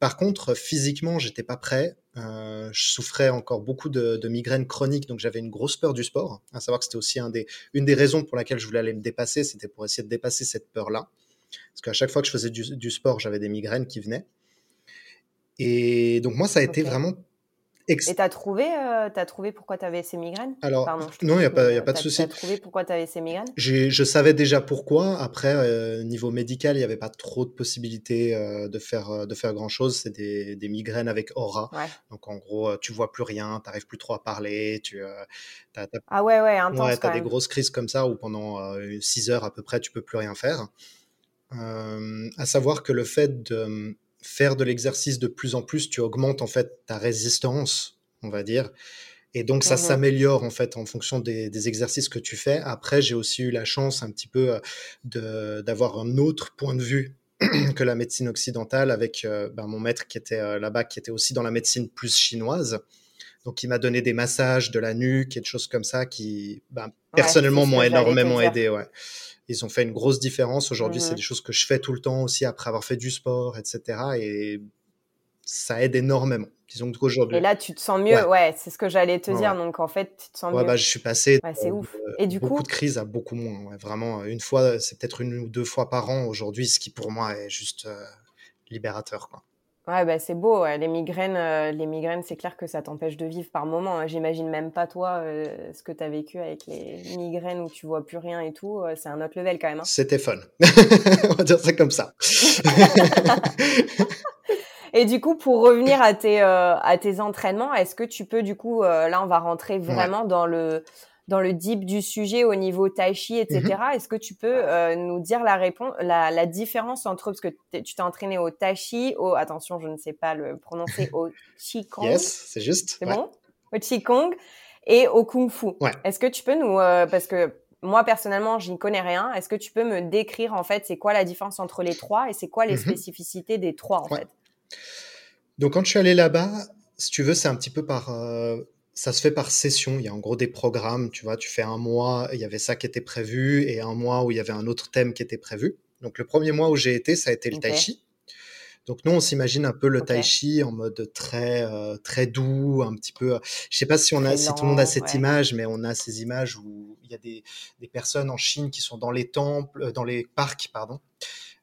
Par contre, physiquement, j'étais pas prêt. Euh, je souffrais encore beaucoup de, migraines chroniques, donc j'avais une grosse peur du sport. À savoir que c'était aussi un des, une des raisons pour laquelle je voulais aller me dépasser, c'était pour essayer de dépasser cette peur-là. Parce qu'à chaque fois que je faisais du, sport, j'avais des migraines qui venaient. Et donc moi, ça a été vraiment et tu as trouvé, euh, as trouvé pourquoi tu avais ces migraines? Alors, non, il n'y a, pas, y a pas de souci. Tu as trouvé pourquoi tu avais ces migraines? Je savais déjà pourquoi. Après, euh, niveau médical, il n'y avait pas trop de possibilités euh, de faire, de faire grand-chose. C'est des, des, migraines avec aura. Donc, en gros, tu vois plus rien, tu n'arrives plus trop à parler. Tu, ah ouais, ouais, intense. Ouais, tu as des grosses crises comme ça où pendant 6 heures à peu près, tu peux plus rien faire. Euh, à savoir que le fait de euh, faire de l'exercice de plus en plus, tu augmentes en fait ta résistance, on va dire. Et donc ça mmh s'améliore en fait en fonction des, exercices que tu fais. Après, j'ai aussi eu la chance un petit peu euh, d'avoir un autre point de vue que la médecine occidentale avec ben, mon maître qui était là-bas, qui était aussi dans la médecine plus chinoise. Donc il m'a donné des massages de la nuque et des choses comme ça qui ben, personnellement m'ont énormément aidé. Ouais. Ils ont fait une grosse différence. Aujourd'hui, c'est mmh des choses que je fais tout le temps aussi après avoir fait du sport, etc. Et ça aide énormément. Disons qu'aujourd'hui. Et là, tu te sens mieux. Ouais, c'est ce que j'allais te dire. Donc, en fait, tu te sens ouais, mieux. Bah, je suis passé c'est ouf. Et du beaucoup coup... de crises à beaucoup moins. vraiment, une fois, c'est peut-être une ou deux fois par an aujourd'hui, ce qui pour moi est juste euh, libérateur. Quoi. Ouais, bah, c'est beau. Les migraines, euh, les migraines, c'est clair que ça t'empêche de vivre par moment. Hein. J'imagine même pas toi euh, ce que tu as vécu avec les migraines où tu vois plus rien et tout. Euh, c'est un autre level quand même. Hein. C'était fun. On va dire ça comme ça. et du coup, pour revenir à tes, à tes entraînements, est-ce que tu peux, du coup, là, on va rentrer vraiment dans le dans le deep du sujet au niveau tai chi, etc. Mm-hmm. Est-ce que tu peux euh, nous dire la réponse, la, différence entre parce que tu t'es entraîné au tai chi, au attention, je ne sais pas le prononcer, au qigong. Yes, c'est juste. C'est bon? Au qigong et au kung fu. Est-ce que tu peux nous, euh, parce que moi personnellement, j'y connais rien. Est-ce que tu peux me décrire en fait, c'est quoi la différence entre les trois et c'est quoi les mm-hmm. spécificités des trois en fait? Donc quand je suis allé là-bas, si tu veux, c'est un petit peu par euh, ça se fait par session. Il y a en gros des programmes, tu vois, tu fais un mois, il y avait ça qui était prévu, et un mois où il y avait un autre thème qui était prévu. Donc le premier mois où j'ai été, ça a été le tai chi. Donc nous, on s'imagine un peu le tai chi en mode très euh, très doux, un petit peu. Je sais pas si on a, si tout le monde a cette image, mais on a ces images où il y a des, des personnes en Chine qui sont dans les temples, euh, dans les parcs, pardon,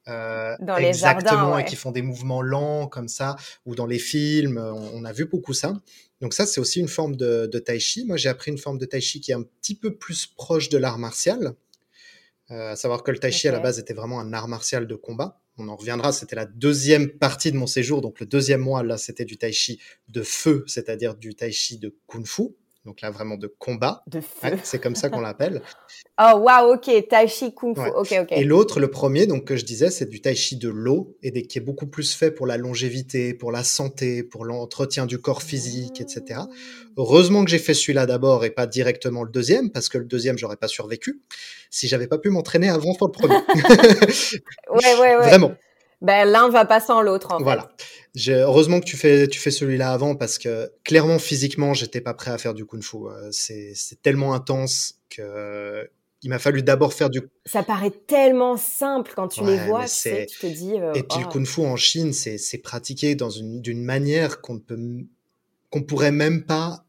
euh, dans les exactement, et qui font des mouvements lents comme ça, ou dans les films, on, a vu beaucoup ça. Donc ça, c'est aussi une forme de, de tai chi. Moi, j'ai appris une forme de tai chi qui est un petit peu plus proche de l'art martial. Euh, à savoir que le tai chi à la base était vraiment un art martial de combat. On en reviendra, c'était la deuxième partie de mon séjour, donc le deuxième mois, là, c'était du tai chi de feu, c'est-à-dire du tai chi de kung fu donc là vraiment de combat. De feu. c'est comme ça qu'on l'appelle. oh waouh, ok, tai chi kung fu, ok, ok. Et l'autre, le premier, donc que je disais, c'est du tai chi de l'eau et des, qui est beaucoup plus fait pour la longévité, pour la santé, pour l'entretien du corps physique, etc. Heureusement que j'ai fait celui-là d'abord et pas directement le deuxième, parce que le deuxième, j'aurais pas survécu si j'avais pas pu m'entraîner avant pour le premier. ouais, ouais, ouais. Vraiment. Ben, l'un va pas sans l'autre. En voilà. Heureusement que tu fais, tu fais celui-là avant parce que clairement, physiquement, j'étais pas prêt à faire du kung fu. Euh, c'est tellement intense que il m'a fallu d'abord faire du. Ça paraît tellement simple quand tu les vois, tu, sais, tu te dis. Euh, et puis le oh. kung fu en Chine, c'est pratiqué dans une d'une manière qu'on peut qu'on pourrait même pas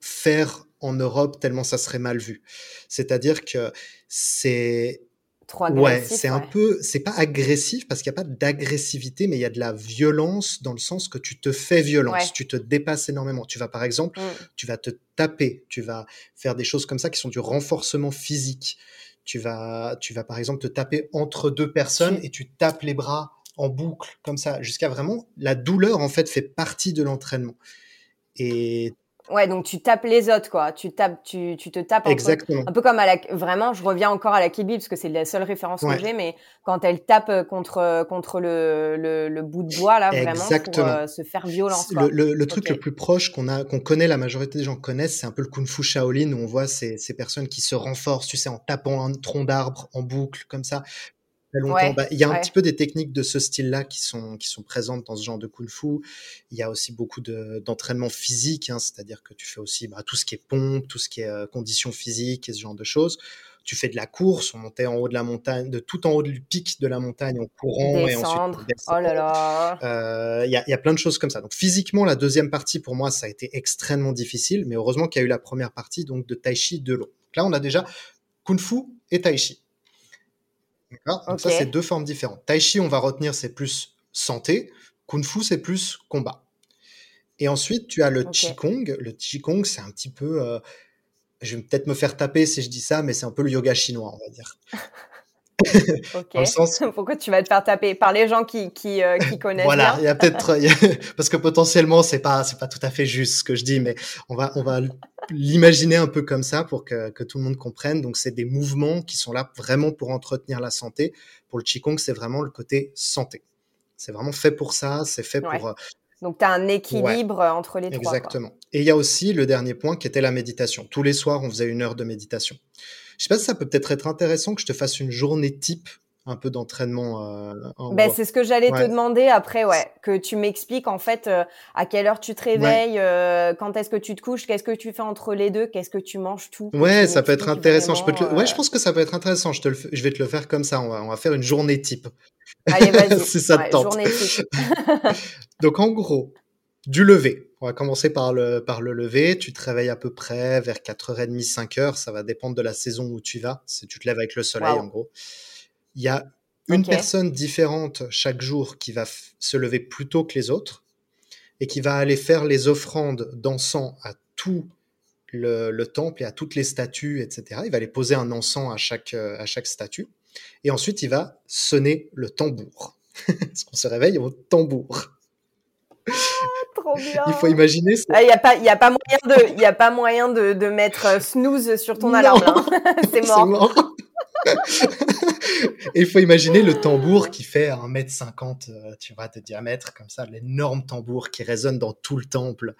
faire en Europe tellement ça serait mal vu. C'est-à-dire que c'est Ouais, c'est un peu, c'est pas agressif parce qu'il n'y a pas d'agressivité, mais il y a de la violence dans le sens que tu te fais violence, tu te dépasses énormément. Tu vas par exemple, mmh. tu vas te taper, tu vas faire des choses comme ça qui sont du renforcement physique. Tu vas, tu vas par exemple te taper entre deux personnes et tu tapes les bras en boucle, comme ça, jusqu'à vraiment la douleur en fait fait partie de l'entraînement. Et Ouais, donc tu tapes les autres, quoi. Tu tapes, tu, tu te tapes Exactement. un peu comme à la, vraiment, je reviens encore à la Kill parce que c'est la seule référence que j'ai, mais quand elle tape euh, contre, contre le, le, le bout de bois, là, vraiment, pour euh, se faire violence. Le, le, le, truc le plus proche qu'on a, qu'on connaît, la majorité des gens connaissent, c'est un peu le Kung Fu Shaolin où on voit ces, ces personnes qui se renforcent, tu sais, en tapant un tronc d'arbre en boucle, comme ça longtemps. Bah, il y a un petit peu des techniques de ce style-là qui sont, qui sont présentes dans ce genre de kung-fu. Il y a aussi beaucoup d'entraînement physique, hein, c'est-à-dire que tu fais aussi bah, tout ce qui est pompe, tout ce qui est euh, conditions physiques et ce genre de choses. Tu fais de la course, on montait en haut de la montagne, de tout en haut du pic de la montagne en courant et ensuite Oh là là. Euh, il y, a, y a plein de choses comme ça. Donc physiquement, la deuxième partie pour moi, ça a été extrêmement difficile, mais heureusement qu'il y a eu la première partie donc de Tai Chi de l'eau. Là, on a déjà Kung Fu et Tai Chi. Donc ça, c'est deux formes différentes. Tai Chi, on va retenir, c'est plus santé. Kung Fu, c'est plus combat. Et ensuite, tu as le Qigong. Le Qigong, c'est un petit peu... Euh, je vais peut-être me faire taper si je dis ça, mais c'est un peu le yoga chinois, on va dire. ok. Sens... Pourquoi tu vas te faire taper par les gens qui qui, euh, qui connaissent Voilà, il y a peut-être parce que potentiellement c'est pas c'est pas tout à fait juste ce que je dis, mais on va on va l'imaginer un peu comme ça pour que, que tout le monde comprenne. Donc c'est des mouvements qui sont là vraiment pour entretenir la santé. Pour le qigong, c'est vraiment le côté santé. C'est vraiment fait pour ça. C'est fait pour euh, donc, tu as un équilibre entre les trois. Exactement. Et il y a aussi le dernier point qui était la méditation. Tous les soirs, on faisait une heure de méditation. Je sais pas si ça peut peut-être être intéressant que je te fasse une journée type un peu d'entraînement euh, ben, c'est ce que j'allais te demander après ouais que tu m'expliques en fait euh, à quelle heure tu te réveilles euh, quand est-ce que tu te couches qu'est-ce que tu fais entre les deux qu'est-ce que tu manges tout ouais ça peut être intéressant. Je peux te ouais je pense que ça peut être intéressant. Je te le je vais te le faire comme ça. On va on va faire une journée type. Allez vas-y. Si ça te tente. journée type. donc en gros du lever on va commencer par le, par le lever. Tu te réveilles à peu près vers 4h30, 5h. Ça va dépendre de la saison où tu vas. Si tu te lèves avec le soleil, en gros. Il y a une personne différente chaque jour qui va se lever plus tôt que les autres et qui va aller faire les offrandes d'encens à tout le, temple et à toutes les statues, etc. Il va aller poser un encens à chaque, à chaque statue. Et ensuite, il va sonner le tambour. Parce qu'on se réveille au tambour. Il faut imaginer. Il n'y a pas, il a pas moyen de, il a pas moyen de, de mettre euh, snooze sur ton alarme. C'est mort. mort. Et il faut imaginer le tambour qui fait 1m50, euh, tu vois, de diamètre, comme ça, l'énorme tambour qui résonne dans tout le temple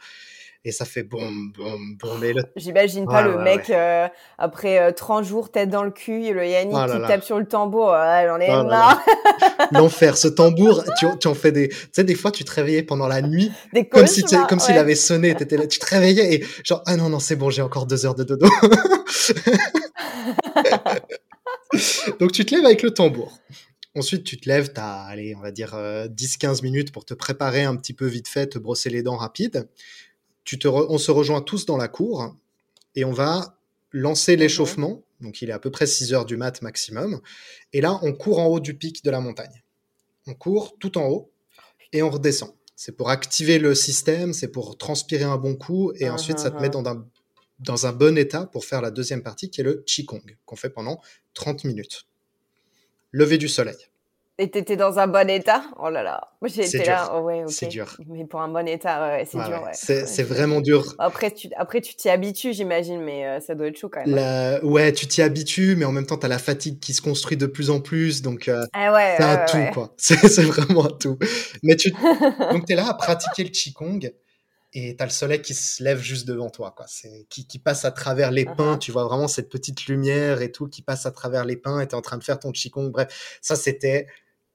et ça fait boum, boum, boum. Le... J'imagine pas le mec euh, après 30 euh, jours tête dans le cul, le Yannick oh qui tape sur le tambour, j'en ai oh marre. L'enfer, ce tambour, tu, tu, en fais des, tu sais, des fois tu te réveillais pendant la nuit, comme si comme s'il avait sonné, étais là, tu te réveillais et genre ah non non c'est bon, j'ai encore deux heures de dodo. Donc tu te lèves avec le tambour. Ensuite, tu te lèves, tu as, allez, on va dire 10-15 euh, minutes pour te préparer un petit peu vite fait, te brosser les dents rapide on se rejoint tous dans la cour et on va lancer l'échauffement. Donc il est à peu près 6 heures du mat maximum. Et là, on court en haut du pic de la montagne. On court tout en haut et on redescend. C'est pour activer le système, c'est pour transpirer un bon coup et ah, ensuite ça te ah, met ah. dans un, dans un bon état pour faire la deuxième partie qui est le Qigong, qu'on fait pendant 30 minutes. Lever du soleil. Et t'étais dans un bon état? Oh là là. Moi, j'ai été là. Oh, ouais, C'est dur. Mais pour un bon état, ouais, c'est dur. Ouais. C'est vraiment dur. Après, tu après, tu t'y habitues, j'imagine, mais euh, ça doit être chaud quand même. Hein. La... Ouais, tu t'y habitues, mais en même temps, t'as la fatigue qui se construit de plus en plus. Donc, euh, ah ouais, c'est un tout, quoi. C'est vraiment un tout. Mais tu... donc, t'es là à pratiquer le Qigong et t'as le soleil qui se lève juste devant toi, quoi. C'est qui, qui, passe à travers les pins. Uh-huh. Tu vois vraiment cette petite lumière et tout qui passe à travers les pins et t'es en train de faire ton Qigong. Bref, ça, c'était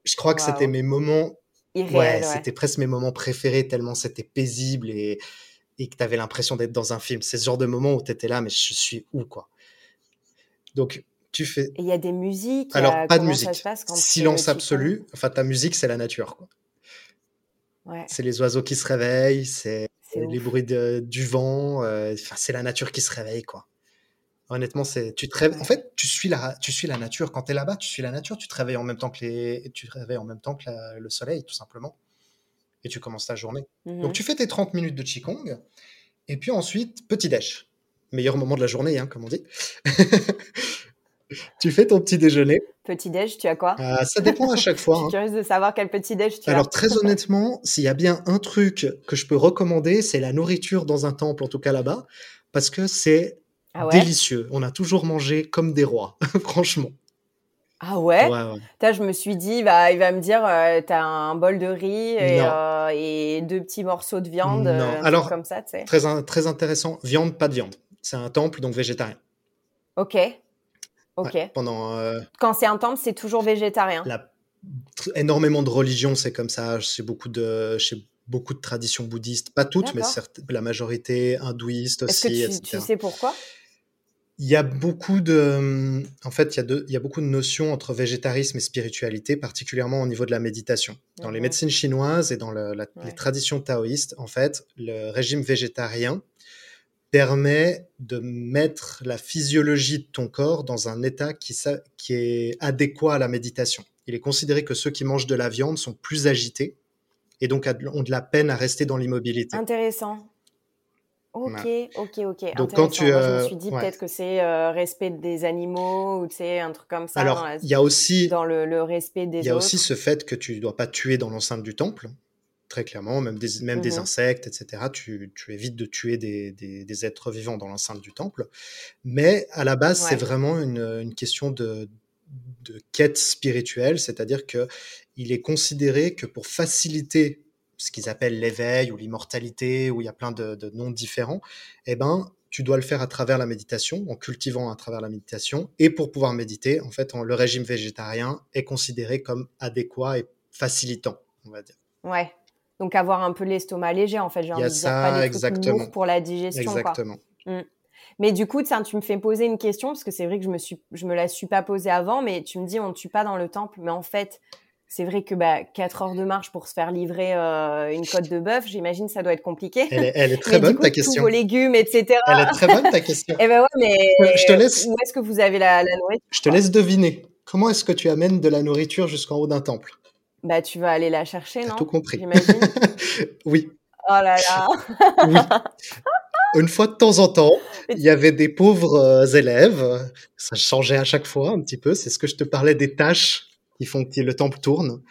je crois que c'était mes moments. ouais, c'était presque mes moments préférés tellement c'était paisible et, et que tu avais l'impression d'être dans un film. C'est ce genre de moment où tu étais là, mais je suis où, quoi? Donc, tu fais. Il y a des musiques. Alors, pas de musique. Silence absolu. Enfin, ta musique, c'est la nature, quoi. Ouais. C'est les oiseaux qui se réveillent, c'est les bruits du vent, euh, enfin, c'est la nature qui se réveille, quoi. Honnêtement, c'est tu te En fait, tu suis la, tu suis la nature. Quand tu es là-bas, tu suis la nature. Tu te réveilles en même temps que les, tu te réveilles en même temps que le soleil, tout simplement. Et tu commences ta journée. Donc, mmh tu fais tes 30 minutes de qigong. Et puis ensuite, petit déj. Meilleur moment de la journée, hein, comme on dit. tu fais ton petit déjeuner. Petit déj, tu as quoi? Euh, Ça dépend à chaque fois. Je suis hein. curieuse de savoir quel petit déj tu as. Alors très honnêtement, s'il y a bien un truc que je peux recommander, c'est la nourriture dans un temple, en tout cas là-bas, parce que c'est ah délicieux. On a toujours mangé comme des rois, franchement. Ah ouais, ouais, Je me suis dit, bah, il va me dire, euh, tu as un bol de riz euh, et, deux petits morceaux de viande, non. Alors, comme ça, tu sais. Très, très intéressant. Viande, pas de viande. C'est un temple, donc végétarien. Ok. Ok. pendant. Euh, Quand c'est un temple, c'est toujours végétarien. énormément de religions, c'est comme ça. Chez beaucoup de, chez beaucoup de traditions bouddhistes, pas toutes, mais la majorité hindouiste aussi. Est-ce que tu, tu sais pourquoi? Il y a beaucoup de, en fait, il y, a de, il y a beaucoup de notions entre végétarisme et spiritualité, particulièrement au niveau de la méditation. Dans les médecines chinoises et dans les traditions taoïstes, en fait, le régime végétarien permet de mettre la physiologie de ton corps dans un état qui, qui est adéquat à la méditation. Il est considéré que ceux qui mangent de la viande sont plus agités et donc ont de la peine à rester dans l'immobilité. Intéressant. Ok, ok, ok. Donc quand tu, je me euh, suis dit peut-être que c'est euh, respect des animaux ou tu sais un truc comme ça. Alors il y a aussi dans le, respect des Il y a aussi ce fait que tu ne dois pas tuer dans l'enceinte du temple, très clairement, même des, même des mmh insectes, etc. Tu, tu, évites de tuer des, des, êtres vivants dans l'enceinte du temple. Mais à la base, c'est vraiment une, une question de, de quête spirituelle, c'est-à-dire que il est considéré que pour faciliter ce qu'ils appellent l'éveil ou l'immortalité, où il y a plein de, noms différents, eh ben, tu dois le faire à travers la méditation, en cultivant à travers la méditation. Et pour pouvoir méditer, en fait, le régime végétarien est considéré comme adéquat et facilitant, on va dire. Ouais. Donc avoir un peu l'estomac léger, en fait, j'ai envie de dire, pas des exactement. pour la digestion. Exactement. Mmh. Mais du coup, tu me fais poser une question, parce que c'est vrai que je me, suis, je me la suis pas posée avant, mais tu me dis, on ne tue pas dans le temple. Mais en fait, c'est vrai que bah, 4 heures de marche pour se faire livrer euh, une côte de bœuf, j'imagine ça doit être compliqué. Elle est, très bonne ta question. Tous vos légumes, etc. Elle est très bonne ta question. Eh ben ouais, mais je te laisse... où est-ce que vous avez la, nourriture? Je te laisse deviner. Comment est-ce que tu amènes de la nourriture jusqu'en haut d'un temple? Bah tu vas aller la chercher, non? tout compris. J'imagine. oui. Oh là là. oui. Une fois de temps en temps, il y avait des pauvres euh, élèves. Ça changeait à chaque fois un petit peu. C'est ce que je te parlais des tâches qui font que le temple tourne.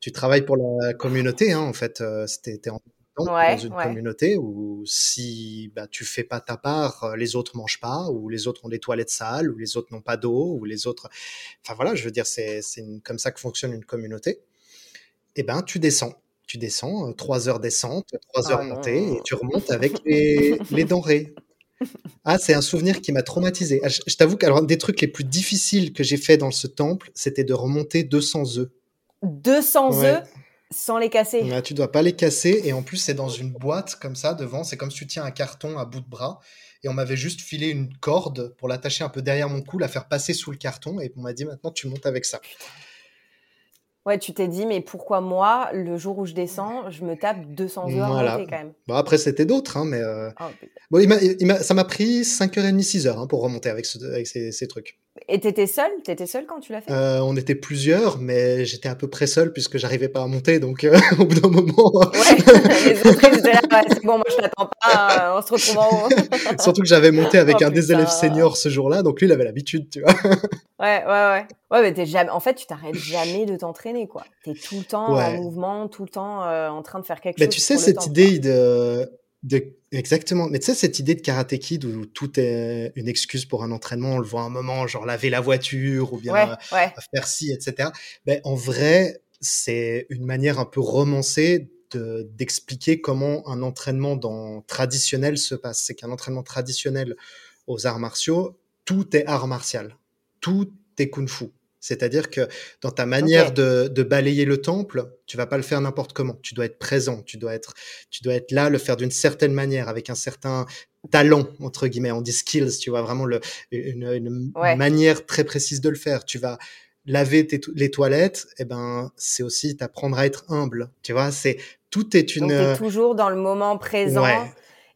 Tu travailles pour la communauté, hein, en fait. Euh, C'était en dans une communauté où si bah, tu fais pas ta part, euh, les autres mangent pas, ou les autres ont des toilettes sales, ou les autres n'ont pas d'eau, ou les autres. Enfin voilà, je veux dire, c'est comme ça que fonctionne une communauté. Et eh ben, tu descends. Tu descends, euh, trois heures descente, trois heures oh montée, et tu remontes avec les, les denrées. Ah, c'est un souvenir qui m'a traumatisé. Ah, je, t'avoue qu'un des trucs les plus difficiles que j'ai fait dans ce temple, c'était de remonter 200 œufs. 200 œufs sans les casser. Tu tu dois pas les casser et en plus c'est dans une boîte comme ça devant, c'est comme si tu tiens un carton à bout de bras et on m'avait juste filé une corde pour l'attacher un peu derrière mon cou, la faire passer sous le carton et on m'a dit maintenant tu montes avec ça. Ouais, tu t'es dit, mais pourquoi moi, le jour où je descends, je me tape 200 heures voilà. quand même? Bon, après, c'était d'autres, hein, mais. Euh... Oh, bon, il ça m'a pris 5h30, 6h hein, pour remonter avec, avec ces, ces, trucs. Et t'étais seul T'étais seul quand tu l'as fait? Euh, On était plusieurs, mais j'étais à peu près seul puisque j'arrivais pas à monter, donc euh, au bout d'un moment. ouais, les autres ils étaient là, ouais, c'est bon, moi je t'attends pas, euh, on se retrouve en haut. Surtout que j'avais monté avec oh, un des élèves seniors ce jour-là, donc lui il avait l'habitude, tu vois. ouais, ouais, ouais. Ouais, mais t'es jamais. En fait, tu t'arrêtes jamais de t'entraîner, quoi. T'es tout le temps en mouvement, tout le temps en train de faire quelque mais chose. Mais tu sais cette idée de Exactement. Mais tu sais, cette idée de Karate Kid où tout est une excuse pour un entraînement, on le voit un moment, genre laver la voiture ou bien faire ci, etc. Ben, en vrai, c'est une manière un peu romancée d'expliquer comment un entraînement dans, traditionnel se passe. C'est qu'un entraînement traditionnel aux arts martiaux, tout est art martial. Tout est kung fu. C'est-à-dire que dans ta manière de, balayer le temple, tu vas pas le faire n'importe comment. Tu dois être présent, tu dois être, tu dois être là, le faire d'une certaine manière, avec un certain talent entre guillemets. On dit skills, tu vois vraiment le, une, manière très précise de le faire. Tu vas laver les toilettes, et eh ben c'est aussi t'apprendre à être humble. Tu vois, c'est tout est une. Donc, toujours dans le moment présent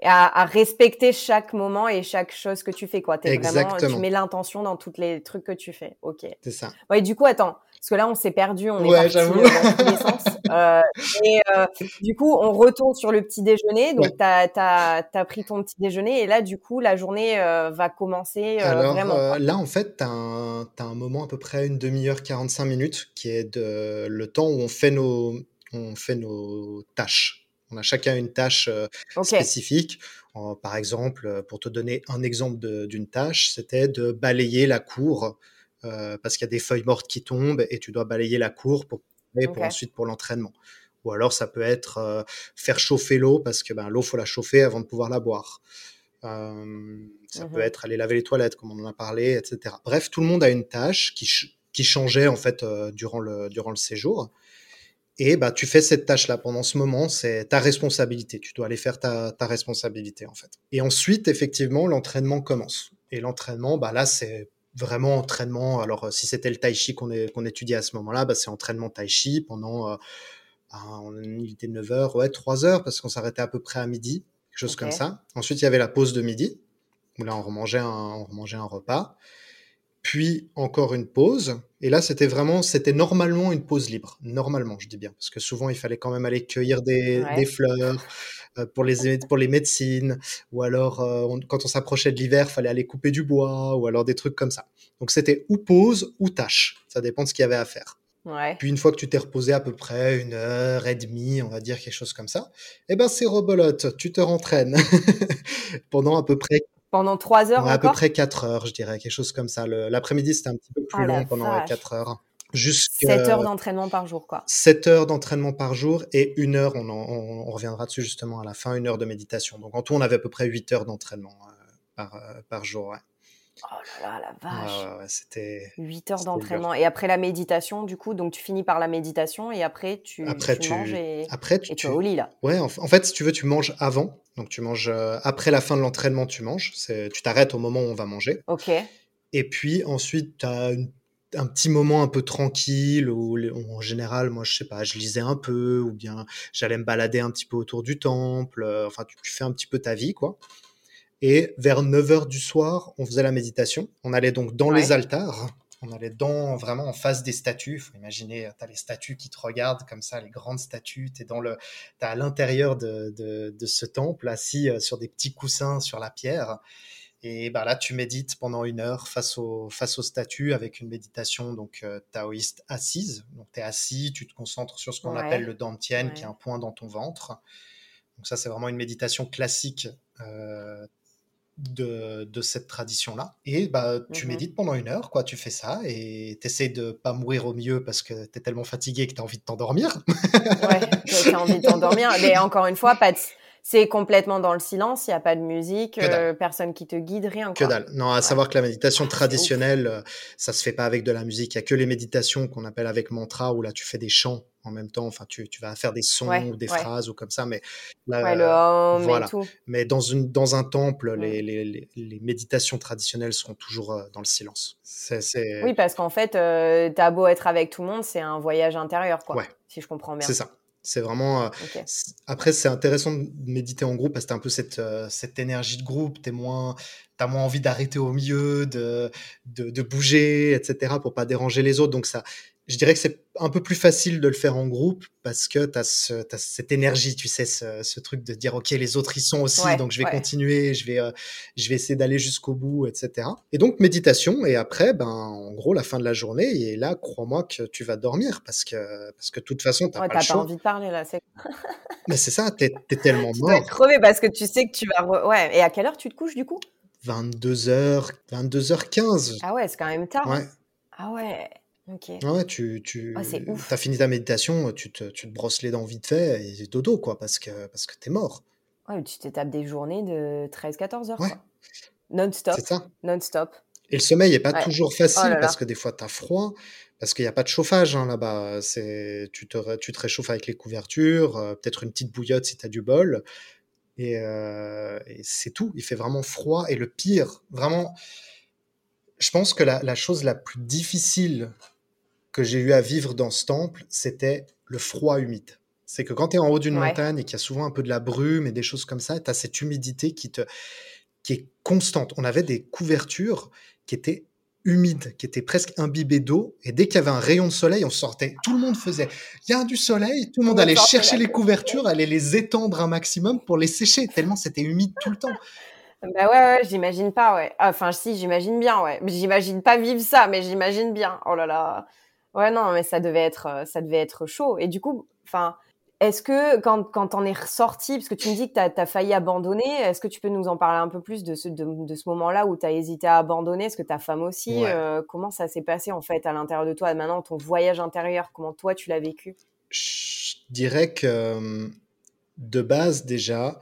à, à, respecter chaque moment et chaque chose que tu fais quoi. T'es vraiment, tu mets l'intention dans tous les trucs que tu fais. Ok. C'est ça. Ouais. Du coup, attends, parce que là, on s'est perdu, on Ouais, est parti euh, dans tous les sens. Euh, et euh, du coup, on retourne sur le petit déjeuner. Donc, Ouais. t'as t'as t'as pris ton petit déjeuner et là, du coup, la journée euh, va commencer Alors vraiment. là, en fait, tu as, un moment à peu près une demi-heure, 45 minutes, qui est de, le temps où on fait nos, on fait nos tâches. On a chacun une tâche euh, spécifique. Par exemple, euh, pour te donner un exemple d'une tâche, c'était de balayer la cour euh, parce qu'il y a des feuilles mortes qui tombent et tu dois balayer la cour pour, et pour Ok. ensuite pour l'entraînement. Ou alors ça peut être euh, faire chauffer l'eau parce que ben, l'eau faut la chauffer avant de pouvoir la boire. Euh, ça peut Mhm. être aller laver les toilettes, comme on en a parlé, etc. Bref, tout le monde a une tâche qui, qui changeait en fait durant, le, durant le séjour. Et bah, tu fais cette tâche-là pendant ce moment, c'est ta responsabilité. Tu dois aller faire ta, ta responsabilité en fait. Et ensuite, effectivement, l'entraînement commence. Et l'entraînement, bah, là, c'est vraiment entraînement. Alors, euh, si c'était le tai chi qu'on est- qu'on étudiait à ce moment-là, bah, c'est entraînement tai chi pendant, euh, bah, on était 9 heures, ouais, 3 heures, parce qu'on s'arrêtait à peu près à midi, quelque chose comme ça. Ensuite, il y avait la pause de midi, où là, on remangeait un, on remangeait un repas. Puis encore une pause. Et là, c'était vraiment, c'était normalement une pause libre. Normalement, je dis bien. Parce que souvent, il fallait quand même aller cueillir des, Ouais. des fleurs euh, pour, les, pour les médecines. Ou alors, euh, on- quand on s'approchait de l'hiver, il fallait aller couper du bois. Ou alors des trucs comme ça. Donc, c'était ou pause ou tâche. Ça dépend de ce qu'il y avait à faire. Ouais. Puis une fois que tu t'es reposé à peu près une heure et demie, on va dire quelque chose comme ça, eh ben c'est rebolote, tu te rentraînes pendant à peu près, Pendant trois heures ouais, à peu près 4 heures, je dirais, quelque chose comme ça. L'après-midi, c'était un petit peu plus la long pendant vache. 4 heures. Jusqu'à 7 heures d'entraînement par jour, quoi. 7 heures d'entraînement par jour et une heure, on, en- on- on reviendra dessus justement à la fin, une heure de méditation. Donc en tout, on avait à peu près 8 heures d'entraînement euh, par, euh, par jour. Ouais. Oh là là, la vache. ouais, ouais, c'était 8 heures d'entraînement. Et après la méditation, du coup, donc tu finis par la méditation et après tu, Après, tu tu, manges et, après, tu, et tu tu- vas au lit, là. Ouais, en, en fait, si tu veux, tu manges avant. Donc, tu manges euh, après la fin de l'entraînement, tu manges. Tu t'arrêtes au moment où on va manger. Ok. Et puis ensuite, tu as un petit moment un peu tranquille où, en général, moi, je sais pas, je lisais un peu ou bien j'allais me balader un petit peu autour du temple. euh, enfin, tu, tu fais un petit peu ta vie, quoi. Et vers 9h du soir, on faisait la méditation. On allait donc dans les Ouais. altars. On allait dans, vraiment en face des statues. faut imaginer, tu as les statues qui te regardent comme ça, les grandes statues. Tu es, à l'intérieur de, de, de ce temple, assis euh, sur des petits coussins sur la pierre. Et bah là, tu médites pendant une heure face, au, face aux statues avec une méditation donc euh, taoïste assise. Donc tu es assis, tu te concentres sur ce qu'on Ouais. appelle le dantian, qui est Ouais. un point dans ton ventre. Donc ça, c'est vraiment une méditation classique euh, de, de cette tradition-là. Et bah, tu Mhm. médites pendant une heure, quoi. Tu fais ça et tu essaies de pas mourir au milieu parce que tu es tellement fatigué que tu as envie de t'endormir. Ouais, tu as envie de t'endormir. Mais encore une fois, pas de... c'est complètement dans le silence, il n'y a pas de musique, euh, personne qui te guide, rien. Que quoi. dalle. Non, à savoir que la méditation Ah, traditionnelle, euh, ça se fait pas avec de la musique. Il y a que les méditations qu'on appelle avec mantra où là tu fais des chants en même temps. Enfin, tu, tu vas faire des sons Ouais, ou des ouais. phrases ou comme ça. Mais, là, Ouais, le euh, voilà. et tout. mais dans, une, dans un temple, Mm. les, les, les, les méditations traditionnelles seront toujours euh, dans le silence. Oui, parce qu'en fait, euh, t'as beau être avec tout le monde, c'est un voyage intérieur, quoi. Si je comprends bien. c'est ça. C'est vraiment. euh, Après, c'est intéressant de méditer en groupe parce que t'as un peu cette, euh, cette énergie de groupe. T'es moins, t'as moins envie d'arrêter au milieu, de, de, de bouger, etc. pour pas déranger les autres. Donc ça, je dirais que c'est un peu plus facile de le faire en groupe parce que ce, t'as cette énergie, tu sais, ce, ce truc de dire ok, les autres y sont aussi, Ouais, donc je vais ouais. continuer, je vais, euh, je vais essayer d'aller jusqu'au bout, etc. Et donc méditation et après, ben en gros la fin de la journée et là, crois-moi que tu vas dormir parce que parce que de toute façon t'as Ouais, pas le pas choix. envie de parler, là. c'est- Mais c'est ça, t'es es tellement Tu dois être mort. crevé parce que tu sais que tu vas... re- Ouais, et à quelle heure tu te couches, du coup? 22h, 22h15. Ah ouais, c'est quand même tard. Ouais, Ah ouais, ok. ouais, tu, tu c'est ouf. as fini ta méditation, tu te, tu te brosses les dents vite fait et dodo, quoi, parce que, parce que t'es mort. Ouais, tu te tapes des journées de 13-14 heures, Ouais. quoi. Non-stop, C'est ça. non-stop. Et le sommeil est pas Ouais. toujours Oh facile là là. parce que des fois t'as froid, parce qu'il n'y a pas de chauffage hein, là-bas. C'est, tu te, ré- tu te réchauffes avec les couvertures, euh, peut-être une petite bouillotte si t'as du bol. Et, euh, et c'est tout. Il fait vraiment froid. Et le pire, vraiment, je pense que la, la chose la plus difficile que j'ai eu à vivre dans ce temple, c'était le froid humide. C'est que quand tu es en haut d'une Ouais. montagne et qu'il y a souvent un peu de la brume et des choses comme ça, tu as cette humidité qui, te, qui est constante. On avait des couvertures qui étaient humide, qui était presque imbibé d'eau. Et dès qu'il y avait un rayon de soleil, on sortait. Tout le monde faisait. Il y a du soleil. Tout le monde allait chercher les couvertures, allait les étendre un maximum pour les sécher, tellement c'était humide tout le temps. Bah ouais, ouais j'imagine pas, ouais. Enfin, si, j'imagine bien, ouais. J'imagine pas vivre ça, mais j'imagine bien. Oh là là. Ouais, non, mais ça devait être, euh, ça devait être chaud. Et du coup, enfin, est-ce que quand, quand on est ressorti, parce que tu me dis que tu as, failli abandonner, est-ce que tu peux nous en parler un peu plus de ce, de, ce moment-là où tu as hésité à abandonner? Est-ce que ta femme aussi euh, Comment ça s'est passé en fait à l'intérieur de toi Maintenant, ton voyage intérieur, comment toi tu l'as vécu? Je dirais que de base déjà,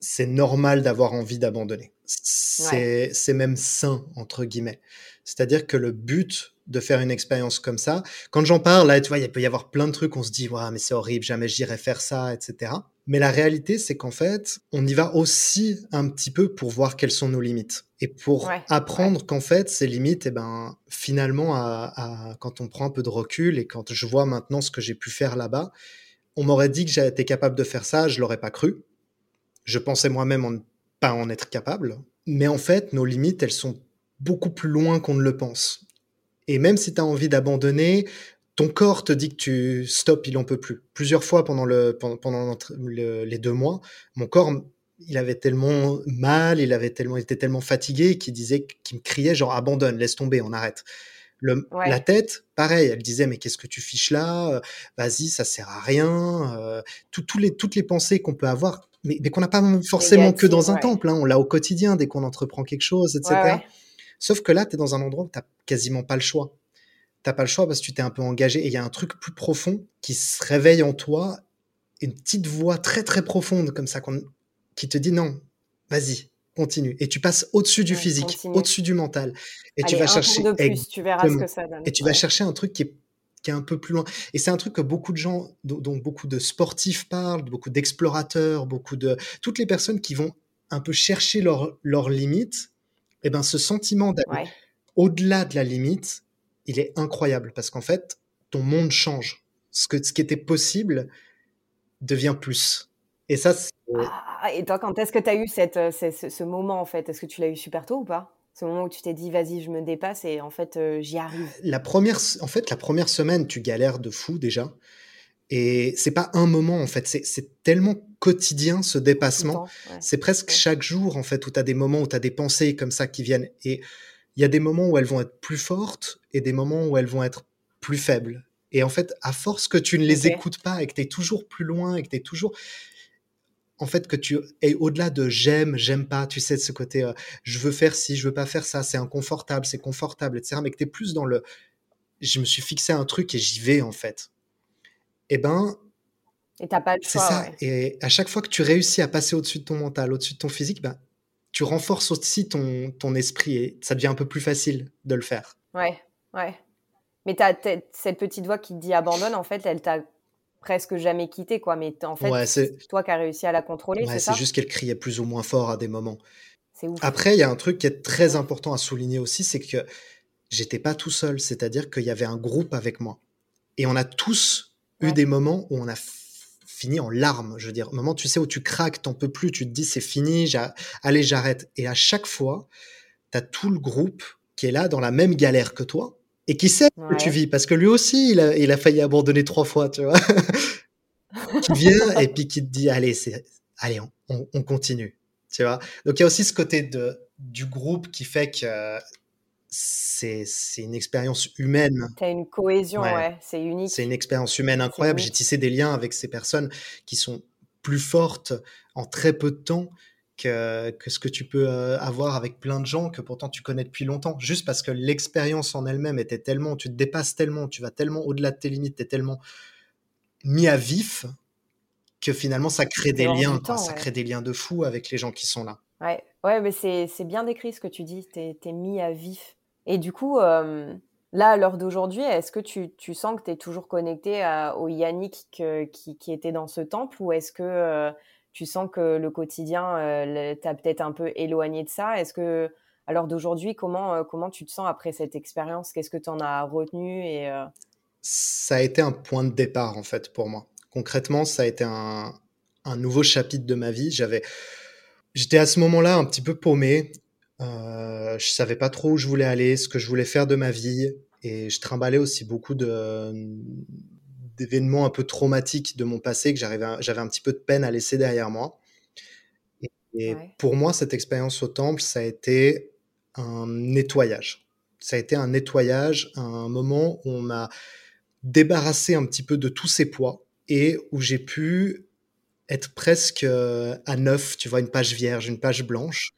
c'est normal d'avoir envie d'abandonner. C'est même sain, entre guillemets. C'est-à-dire que le but de faire une expérience comme ça, quand j'en parle, là, tu vois, il peut y avoir plein de trucs, on se dit, ouais, mais c'est horrible, jamais j'irai faire ça, etc. Mais la réalité, c'est qu'en fait, on y va aussi un petit peu pour voir quelles sont nos limites. Et pour apprendre qu'en fait, ces limites, eh ben, finalement, à, quand on prend un peu de recul et quand je vois maintenant ce que j'ai pu faire là-bas, on m'aurait dit que j'étais été capable de faire ça, je l'aurais pas cru. Je pensais moi-même en, pas en être capable. Mais en fait, nos limites, elles sont beaucoup plus loin qu'on ne le pense. Et même si tu as envie d'abandonner, ton corps te dit que tu stop, il en peut plus. Plusieurs fois pendant, le, pendant, les deux mois, mon corps, il avait tellement mal, il avait tellement, il était tellement fatigué qu'il disait, qu'il me criait genre abandonne, laisse tomber, on arrête. Le, La tête, pareil, elle disait mais qu'est-ce que tu fiches là? Vas-y, ça sert à rien. Euh, les, toutes les pensées qu'on peut avoir, mais, qu'on n'a pas forcément que dans un temple. Hein, on l'a au quotidien dès qu'on entreprend quelque chose, etc. Sauf que là, tu es dans un endroit où tu quasiment pas le choix. T'as pas le choix parce que tu t'es un peu engagé et il y a un truc plus profond qui se réveille en toi, une petite voix très très profonde comme ça qui te dit non, vas-y, continue. Et tu passes au-dessus du physique, au-dessus du mental. Et tu vas chercher. tu verras ce que ça donne. Et tu vas chercher un truc qui est, qui est un peu plus loin. Et c'est un truc que beaucoup de gens, dont beaucoup de sportifs parlent, beaucoup d'explorateurs, beaucoup de. Toutes les personnes qui vont un peu chercher leurs limites, et eh ben ce sentiment d'aller au-delà de la limite, il est incroyable parce qu'en fait, ton monde change. Ce, que, ce qui était possible devient plus. Et ça, ah, et toi, quand est-ce que tu as eu cette, euh, ce, moment, en fait? Est-ce que tu l'as eu super tôt ou pas? Ce moment où tu t'es dit, vas-y, je me dépasse et en fait, euh, j'y arrive. La première, en fait, la première semaine, tu galères de fou déjà. Et c'est pas un moment, en fait. C'est tellement quotidien, ce dépassement. C'est presque chaque jour, en fait, où tu as des moments où tu as des pensées comme ça qui viennent. Et il y a des moments où elles vont être plus fortes et des moments où elles vont être plus faibles. Et en fait, à force que tu ne les écoutes pas et que tu es toujours plus loin et que tu es toujours. En fait, que tu es au-delà de j'aime, j'aime pas, tu sais, de ce côté euh, je veux faire ci, je veux pas faire ça, c'est inconfortable, c'est confortable, etc. Mais que tu es plus dans le je me suis fixé un truc et j'y vais, en fait. Eh ben. Et t'as pas le choix. C'est ça. Et à chaque fois que tu réussis à passer au-dessus de ton mental, au-dessus de ton physique, ben, tu renforces aussi ton, ton esprit et ça devient un peu plus facile de le faire. Ouais, ouais. Mais as, cette petite voix qui te dit abandonne, en fait, elle t'a presque jamais quitté, quoi. Mais en fait, c'est toi qui as réussi à la contrôler, ouais, c'est juste qu'elle criait plus ou moins fort à des moments. Après, il y a un truc qui est très important à souligner aussi, c'est que j'étais pas tout seul, c'est-à-dire qu'il y avait un groupe avec moi. Et on a tous eu des moments où on a fini en larmes. Je veux dire, au moment, tu sais, où tu craques, t'en peux plus, tu te dis c'est fini, allez, j'arrête. Et à chaque fois, tu as tout le groupe qui est là dans la même galère que toi et qui sait que tu vis parce que lui aussi, il a, il a failli abandonner trois fois, tu vois. qui vient et puis qui te dit allez, c'est, allez, on, on, continue, tu vois. Donc il y a aussi ce côté de, du groupe qui fait que c'est une expérience humaine. Tu as une cohésion, ouais, c'est unique. C'est une expérience humaine incroyable. J'ai tissé des liens avec ces personnes qui sont plus fortes en très peu de temps que, que ce que tu peux euh, avoir avec plein de gens que pourtant tu connais depuis longtemps. Juste parce que l'expérience en elle-même était tellement, tu te dépasses tellement, tu vas tellement au-delà de tes limites, tu es tellement mis à vif que finalement ça crée des liens, ça crée des liens de fou avec les gens qui sont là. Ouais, ouais mais c'est bien décrit ce que tu dis, tu es, mis à vif. Et du coup, là, à l'heure d'aujourd'hui, est-ce que tu, sens que tu es toujours connecté au Yannick qui, était dans ce temple ou est-ce que tu sens que le quotidien t'a peut-être un peu éloigné de ça? Est-ce que, à l'heure d'aujourd'hui, comment, comment tu te sens après cette expérience? Qu'est-ce que tu en as retenu et, Ça a été un point de départ, en fait, pour moi. Concrètement, ça a été un, un nouveau chapitre de ma vie. J'avais. J'étais à ce moment-là un petit peu paumé Euh, je savais pas trop où je voulais aller, ce que je voulais faire de ma vie, et je trimballais aussi beaucoup de d'événements un peu traumatiques de mon passé que j'avais un petit peu de peine à laisser derrière moi. Et, pour moi, cette expérience au temple, ça a été un nettoyage. Ça a été un nettoyage, un moment où on m'a débarrassé un petit peu de tous ces poids et où j'ai pu être presque euh, à neuf, tu vois, une page vierge, une page blanche.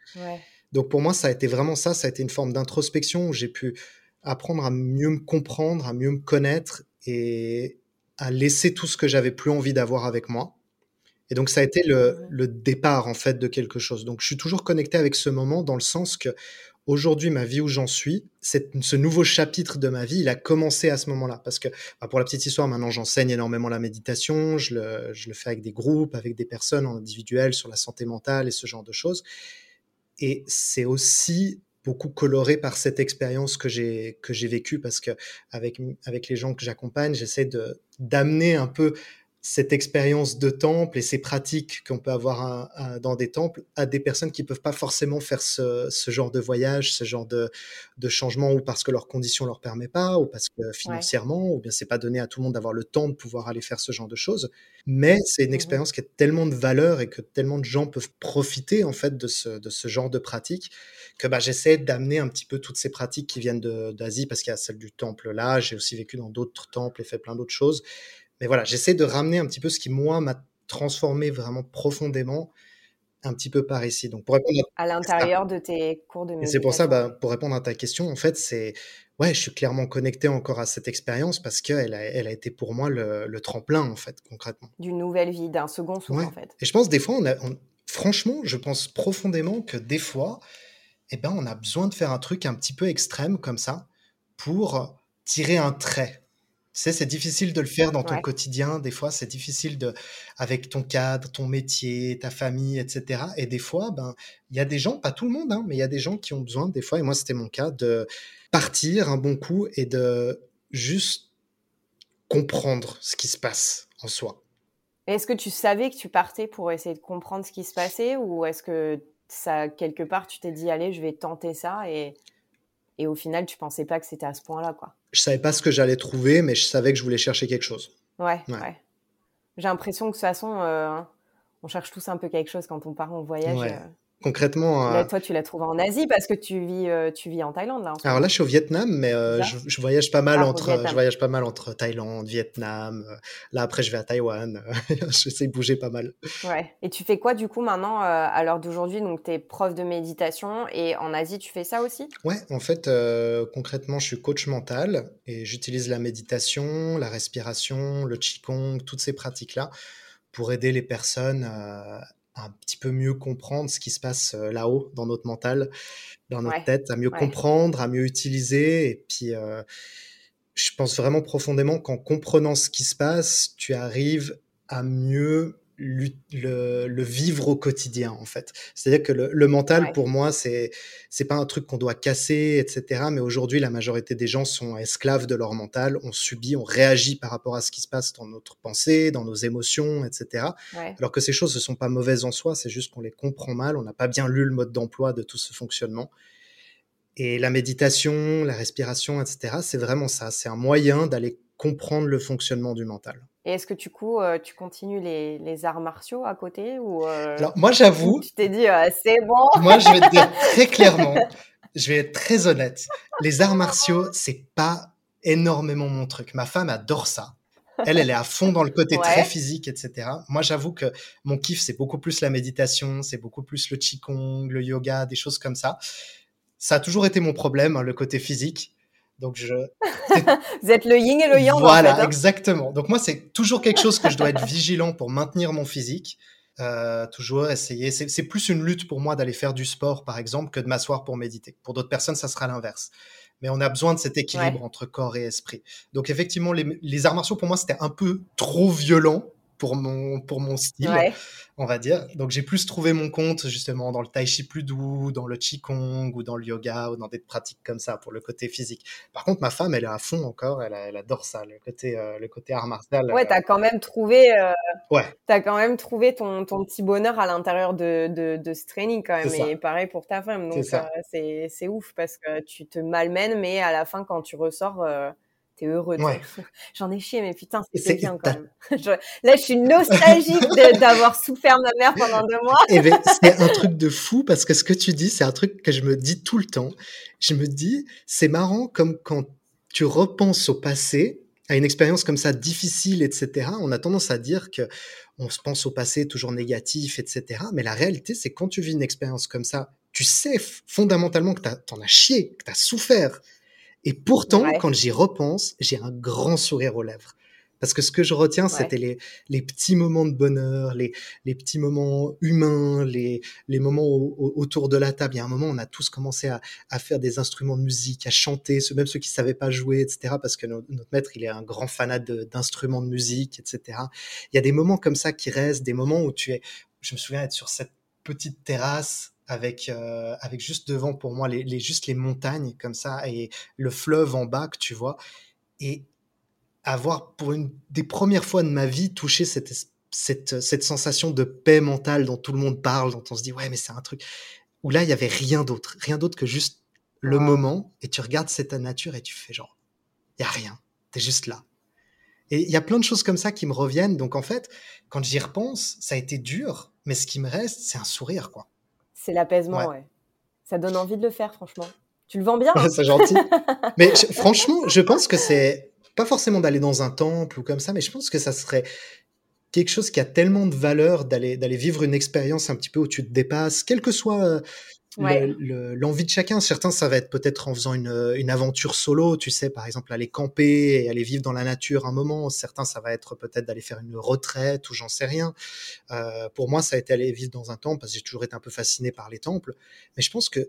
Donc pour moi, ça a été vraiment ça, ça a été une forme d'introspection où j'ai pu apprendre à mieux me comprendre, à mieux me connaître et à laisser tout ce que j'avais plus envie d'avoir avec moi. Et donc ça a été le, le, départ en fait de quelque chose. Donc je suis toujours connecté avec ce moment dans le sens que aujourd'hui, ma vie où j'en suis, ce nouveau chapitre de ma vie, il a commencé à ce moment-là. Parce que, bah, pour la petite histoire, maintenant, j'enseigne énormément la méditation. Je le, je le, fais avec des groupes, avec des personnes en individuel sur la santé mentale et ce genre de choses. Et c'est aussi beaucoup coloré par cette expérience que j'ai vécue parce que avec avec les gens que j'accompagne, j'essaie de d'amener un peu cette expérience de temple et ces pratiques qu'on peut avoir dans des temples à des personnes qui peuvent pas forcément faire ce, genre de voyage, ce genre de, de, changement, ou parce que leurs conditions leur permettent pas, ou parce que financièrement, ou bien c'est pas donné à tout le monde d'avoir le temps de pouvoir aller faire ce genre de choses. Mais c'est une mmh expérience qui a tellement de valeur et que tellement de gens peuvent profiter en fait de ce, de ce genre de pratiques que bah, j'essaie d'amener un petit peu toutes ces pratiques qui viennent d'Asie, parce qu'il y a celle du temple là, j'ai aussi vécu dans d'autres temples et fait plein d'autres choses mais voilà, j'essaie de ramener un petit peu ce qui, moi, m'a transformé vraiment profondément un petit peu par ici. Donc, pour répondre à, l'intérieur de tes cours de méditation. c'est pour ça, bah, pour répondre à ta question, en fait, c'est ouais, je suis clairement connecté encore à cette expérience parce qu'elle a, elle a été pour moi le, tremplin, en fait, concrètement. D'une nouvelle vie, d'un second souffle, en fait. Et je pense des fois, on a, franchement, je pense profondément que des fois, eh ben, on a besoin de faire un truc un petit peu extrême comme ça pour tirer un trait sais, c'est difficile de le faire dans ton quotidien. Des fois, c'est difficile de, avec ton cadre, ton métier, ta famille, etc. Et des fois, ben, il y a des gens, pas tout le monde, hein, mais il y a des gens qui ont besoin, des fois, et moi, c'était mon cas, de partir un bon coup et de juste comprendre ce qui se passe en soi. Est-ce que tu savais que tu partais pour essayer de comprendre ce qui se passait ou est-ce que ça, quelque part, tu t'es dit, allez, je vais tenter ça et et au final, tu pensais pas que c'était à ce point-là, quoi. Je savais pas ce que j'allais trouver, mais je savais que je voulais chercher quelque chose. Ouais, ouais. J'ai l'impression que de toute façon, euh, on cherche tous un peu quelque chose quand on part en voyage. Ouais. Euh. Concrètement. Euh, toi, tu l'as trouvé en Asie parce que tu vis, euh, tu vis en Thaïlande là. Alors là, je suis au Vietnam, mais euh, je, voyage pas mal ah, entre, je voyage pas mal entre Thaïlande, Vietnam. là, après, je vais à Taïwan. J'essaie de bouger pas mal. Ouais. Et tu fais quoi du coup maintenant à l'heure d'aujourd'hui? Donc, tu es prof de méditation et en Asie, tu fais ça aussi? Ouais, en fait, concrètement, je suis coach mental et j'utilise la méditation, la respiration, le qigong, toutes ces pratiques là pour aider les personnes un petit peu mieux comprendre ce qui se passe euh, là-haut dans notre mental, dans notre tête, à mieux comprendre, à mieux utiliser. Et puis, euh, je pense vraiment profondément qu'en comprenant ce qui se passe, tu arrives à mieux le, vivre au quotidien en fait. C'est-à-dire que le, mental pour moi c'est c'est pas un truc qu'on doit casser etc. Mais aujourd'hui la majorité des gens sont esclaves de leur mental, on subit, on réagit par rapport à ce qui se passe dans notre pensée, dans nos émotions etc. Alors que ces choses ne sont pas mauvaises en soi, c'est juste qu'on les comprend mal, on n'a pas bien lu le mode d'emploi de tout ce fonctionnement. Et la méditation, la respiration etc. C'est vraiment ça, c'est un moyen d'aller comprendre le fonctionnement du mental. Et est-ce que du coup, euh, tu continues les, les, arts martiaux à côté ou euh, Alors, moi, j'avoue. Tu t'es dit, euh, c'est bon? moi, je vais te dire très clairement, je vais être très honnête. Les arts martiaux, c'est pas énormément mon truc. Ma femme adore ça. Elle, elle est à fond dans le côté très physique, etc. Moi, j'avoue que mon kiff, c'est beaucoup plus la méditation, c'est beaucoup plus le qigong, le yoga, des choses comme ça. Ça a toujours été mon problème, hein, le côté physique. Donc je. Vous êtes le yin et le yang. Voilà, en fait, hein. exactement. Donc moi, c'est toujours quelque chose que je dois être vigilant pour maintenir mon physique. Euh, toujours essayer. C'est plus une lutte pour moi d'aller faire du sport, par exemple, que de m'asseoir pour méditer. Pour d'autres personnes, ça sera l'inverse. Mais on a besoin de cet équilibre entre corps et esprit. Donc effectivement, les, les arts martiaux, pour moi, c'était un peu trop violent pour mon, pour mon style, on va dire. Donc j'ai plus trouvé mon compte justement dans le tai chi plus doux, dans le qigong ou dans le yoga ou dans des pratiques comme ça pour le côté physique. Par contre, ma femme, elle est à fond encore, elle, elle adore ça, le côté, euh, le côté art martial. Ouais, tu as quand même trouvé, euh, ouais. as quand même trouvé ton, ton petit bonheur à l'intérieur de, de, de, ce training quand même. Et pareil pour ta femme. Donc c'est c'est ouf parce que tu te malmènes, mais à la fin, quand tu ressors, t'es heureux. J'en ai chié, mais putain, c'était bien quand même. là, je suis nostalgique d'avoir souffert ma mère pendant deux mois. Eh ben, c'est un truc de fou parce que ce que tu dis, c'est un truc que je me dis tout le temps. Je me dis, c'est marrant comme quand tu repenses au passé, à une expérience comme ça difficile, etc. On a tendance à dire que on se pense au passé toujours négatif, etc. Mais la réalité, c'est quand tu vis une expérience comme ça, tu sais fondamentalement que t'en as chié, que t'as souffert, et pourtant, quand j'y repense, j'ai un grand sourire aux lèvres. Parce que ce que je retiens, c'était les, les petits moments de bonheur, les, les petits moments humains, les, les moments autour de la table. Il y a un moment, on a tous commencé à, à faire des instruments de musique, à chanter, même ceux qui ne savaient pas jouer, etc. Parce que notre, maître, il est un grand fanat d'instruments de, musique, etc. Il y a des moments comme ça qui restent, des moments où tu es... Je me souviens être sur cette petite terrasse avec euh, avec juste devant pour moi les, les, juste les montagnes comme ça et le fleuve en bas que tu vois. Et avoir pour une des premières fois de ma vie touché cette cette cette sensation de paix mentale dont tout le monde parle dont on se dit ouais mais c'est un truc où là il y avait rien d'autre rien d'autre que juste le moment et tu regardes cette nature et tu fais genre il y a rien t'es juste là. Et il y a plein de choses comme ça qui me reviennent. Donc en fait quand j'y repense ça a été dur mais ce qui me reste c'est un sourire quoi c'est l'apaisement, ouais. Ça donne envie de le faire, franchement. Tu le vends bien C'est gentil. mais franchement, je pense que c'est pas forcément d'aller dans un temple ou comme ça, mais je pense que ça serait quelque chose qui a tellement de valeur d'aller d'aller vivre une expérience un petit peu où tu te dépasses, quel que soit l'envie de chacun. Certains, ça va être peut-être en faisant une, une, aventure solo, tu sais, par exemple, aller camper et aller vivre dans la nature un moment. Certains, ça va être peut-être d'aller faire une retraite ou j'en sais rien. Euh, pour moi, ça a été aller vivre dans un temple parce que j'ai toujours été un peu fasciné par les temples. Mais je pense que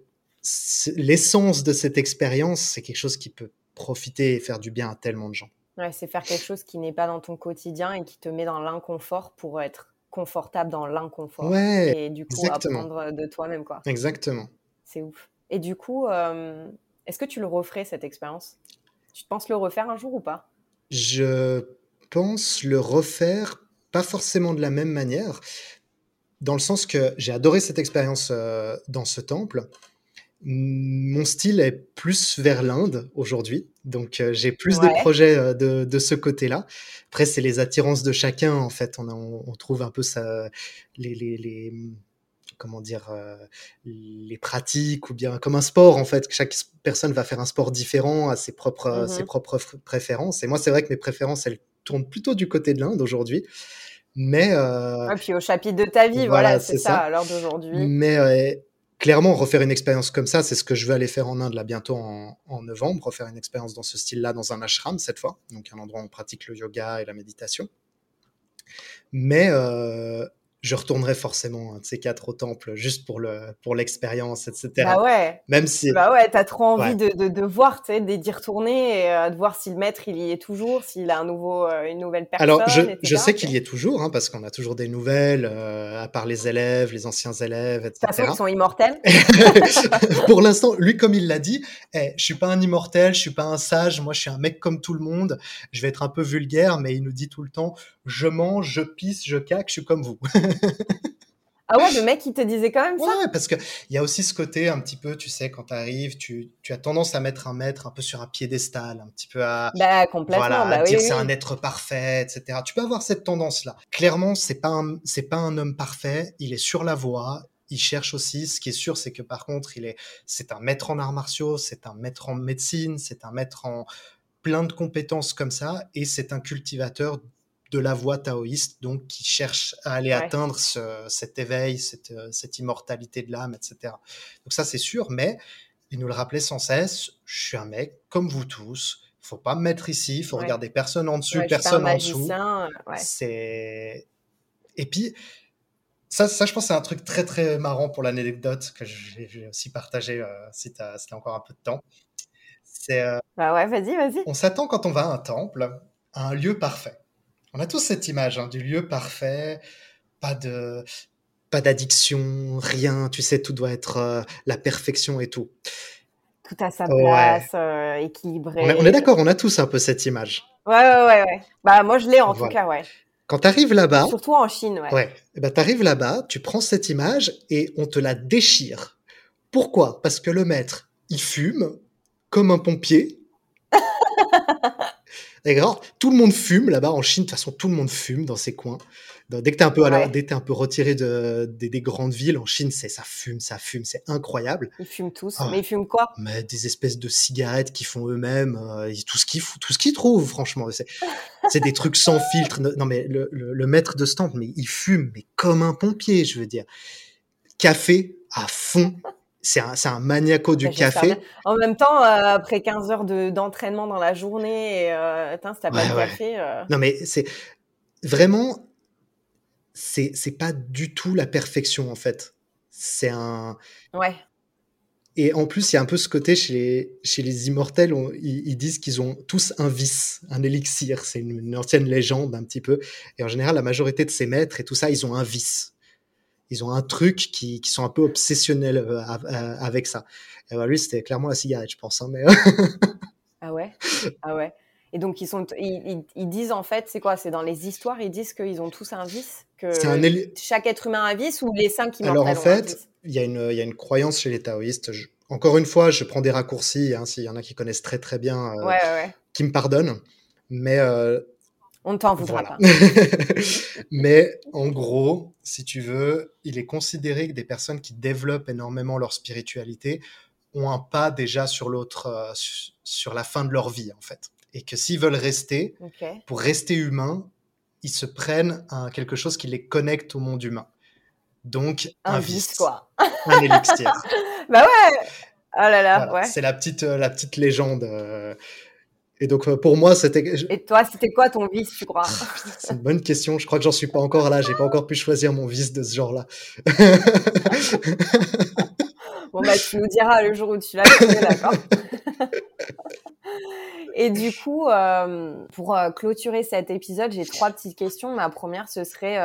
l'essence de cette expérience, c'est quelque chose qui peut profiter et faire du bien à tellement de gens. Ouais, c'est faire quelque chose qui n'est pas dans ton quotidien et qui te met dans l'inconfort pour être confortable dans l'inconfort. Ouais, et du coup, apprendre de toi-même, quoi. Exactement. C'est ouf. Et du coup, euh, est-ce que tu le referais, cette expérience? Tu penses le refaire un jour ou pas? Je pense le refaire, pas forcément de la même manière, dans le sens que j'ai adoré cette expérience euh, dans ce temple. Mon style est plus vers l'Inde aujourd'hui, donc euh, j'ai plus de projets euh, de, de, ce côté-là. Après, c'est les attirances de chacun en fait. On, on, trouve un peu ça, les, les, les comment dire, euh, les pratiques ou bien comme un sport en fait. Chaque personne va faire un sport différent à ses propres, ses mmh propres préférences. Et moi, c'est vrai que mes préférences, elles tournent plutôt du côté de l'Inde aujourd'hui. Mais euh, puis au chapitre de ta vie, voilà, c'est ça, ça, à l'heure d'aujourd'hui. Mais clairement, refaire une expérience comme ça, c'est ce que je vais aller faire en Inde là bientôt en, novembre, refaire une expérience dans ce style-là dans un ashram cette fois, donc un endroit où on pratique le yoga et la méditation. Mais euh, je retournerai forcément un de ces quatre au temple juste pour le pour l'expérience, etc. Bah ouais. Même si. Bah ouais, t'as trop envie de, de, de, voir, tu sais, d'y retourner, et, euh, de voir si le maître il y est toujours, s'il a un nouveau, euh, une nouvelle personne. Alors je, je sais qu'il y est toujours, hein, parce qu'on a toujours des nouvelles, euh, à part les élèves, les anciens élèves, etc. De toute façon, ils sont immortels. pour l'instant, lui comme il l'a dit, eh, je suis pas un immortel, je suis pas un sage, moi je suis un mec comme tout le monde. Je vais être un peu vulgaire, mais il nous dit tout le temps, je mange, je pisse, je caque, je suis comme vous. Ah ouais, le mec, il te disait quand même ça Ouais, parce qu'il y a aussi ce côté un petit peu, tu sais, quand tu arrives, tu, tu as tendance à mettre un maître un peu sur un piédestal, un petit peu à, bah, complètement, voilà, bah, dire oui, c'est un être parfait, etc. Tu peux avoir cette tendance-là. Clairement, c'est pas un, c'est pas un homme parfait, il est sur la voie, il cherche aussi. Ce qui est sûr, c'est que par contre, il est, c'est un maître en arts martiaux, c'est un maître en médecine, c'est un maître en plein de compétences comme ça, et c'est un cultivateur de la voie taoïste, donc qui cherche à aller atteindre cet éveil, euh, cette, immortalité de l'âme, etc. Donc ça, c'est sûr, mais il nous le rappelait sans cesse, je suis un mec comme vous tous, faut pas me mettre ici, il faut regarder personne en dessus, personne en dessous. C'est et puis ça, ça, je pense, c'est un truc très très marrant pour l'anecdote que j'ai aussi partagé euh, si tu as, encore un peu de temps. C'est. Euh, bah ouais, vas-y, vas-y. On s'attend quand on va à un temple à un lieu parfait On a tous cette image hein, du lieu parfait, pas de pas d'addiction, rien, tu sais, tout doit être euh, la perfection et tout. Tout à sa place, euh, équilibré. On est, d'accord, on a tous un peu cette image. Ouais, ouais, ouais. ouais. Bah, moi, je l'ai en tout cas, ouais. Quand tu arrives là-bas. Surtout en Chine, ouais. Ouais. Eh ben, tu arrives là-bas, tu prends cette image et on te la déchire. Pourquoi? Parce que le maître, il fume comme un pompier. D'accord Tout le monde fume là-bas en Chine. De toute façon, tout le monde fume dans ces coins. Dès que tu es un peu, alors, dès un peu retiré de, des, grandes villes en Chine, ça fume, ça fume, c'est incroyable. Ils fument tous. Ah. Mais ils fument quoi? Mais des espèces de cigarettes qu'ils font eux-mêmes, euh, tout ce qu'ils trouvent, franchement. C'est des trucs sans filtre. Non mais le, le, maître de stand, mais il fume, mais comme un pompier, je veux dire. Café à fond c'est un, un, maniaco du café. En même temps, euh, après 15 heures d'entraînement dans la journée, et, euh, si t'as pas de café. Euh... Non, mais c'est vraiment, c'est pas du tout la perfection en fait. C'est un. Ouais. Et en plus, il y a un peu ce côté chez les, chez les immortels, ils, disent qu'ils ont tous un vice, un élixir. C'est une, une, ancienne légende un petit peu. Et en général, la majorité de ces maîtres et tout ça, ils ont un vice ils ont un truc qui, qui sont un peu obsessionnels euh, euh, avec ça. Et bah, lui, c'était clairement la cigarette, je pense. Hein, mais... ah ouais? Ah ouais. Et donc, ils, sont, ils, ils, disent en fait, c'est quoi? C'est dans les histoires, ils disent qu'ils ont tous un vice? Que Chaque être humain a un vice ou les cinq qui Alors en fait, il y, a une, y a une croyance chez les taoïstes. encore une fois, je prends des raccourcis, hein, s'il y en a qui connaissent très très bien, euh, qui me pardonnent. Mais on ne t'en voudra pas. Mais en gros, si tu veux, il est considéré que des personnes qui développent énormément leur spiritualité ont un pas déjà sur l'autre, euh, sur la fin de leur vie en fait. Et que s'ils veulent rester, pour rester humain, ils se prennent à quelque chose qui les connecte au monde humain. Donc un, vice, quoi. un élixir. bah ouais. Oh là là, ouais. C'est la petite, euh, la petite légende. Euh, et donc euh, pour moi, c'était. Et toi, c'était quoi ton vice, tu crois? C'est une bonne question. Je crois que j'en suis pas encore là. J'ai pas encore pu choisir mon vice de ce genre-là. bon bah tu nous diras le jour où tu l'as d'accord? Et du coup, euh, pour euh, clôturer cet épisode, j'ai trois petites questions. Ma première, ce serait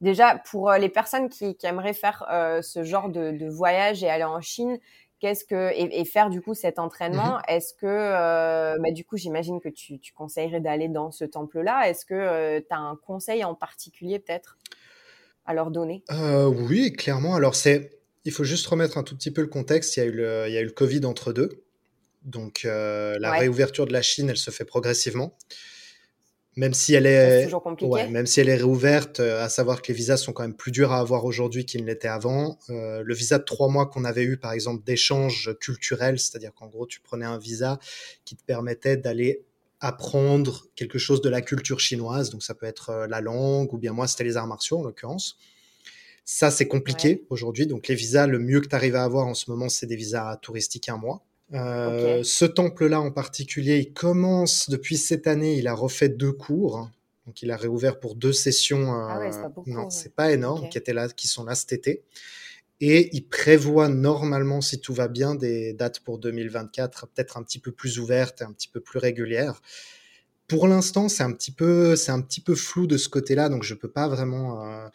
déjà pour les personnes qui, aimeraient faire ce genre de, de, voyage et aller en Chine qu'est-ce que et, faire du coup cet entraînement mmh est-ce que euh, bah, du coup j'imagine que tu, tu conseillerais d'aller dans ce temple là est-ce que euh, tu as un conseil en particulier peut-être à leur donner? Euh, oui clairement. Alors c'est il faut juste remettre un tout petit peu le contexte. Il y a eu le, il y a eu le covid entre deux. Donc la réouverture de la Chine elle se fait progressivement même si elle est, ouais, même si elle est réouverte, euh, à savoir que les visas sont quand même plus durs à avoir aujourd'hui qu'ils ne l'étaient avant. Euh, le visa de trois mois qu'on avait eu, par exemple, d'échange culturel, c'est-à-dire qu'en gros, tu prenais un visa qui te permettait d'aller apprendre quelque chose de la culture chinoise. Donc, ça peut être euh, la langue, ou bien moi, c'était les arts martiaux, en l'occurrence. Ça, c'est compliqué aujourd'hui. Donc, les visas, le mieux que tu arrives à avoir en ce moment, c'est des visas touristiques un mois. Euh, ce temple-là en particulier, il commence depuis cette année, il a refait deux cours. Donc il a réouvert pour deux sessions. ah ouais, c'est pas non, c'est pas énorme, qui étaient là, qui sont là cet été. Et il prévoit normalement, si tout va bien, des dates pour 2024, peut-être un petit peu plus ouvertes et un petit peu plus régulières. Pour l'instant, c'est un petit peu, c'est un petit peu flou de ce côté-là, donc je peux pas vraiment. Euh,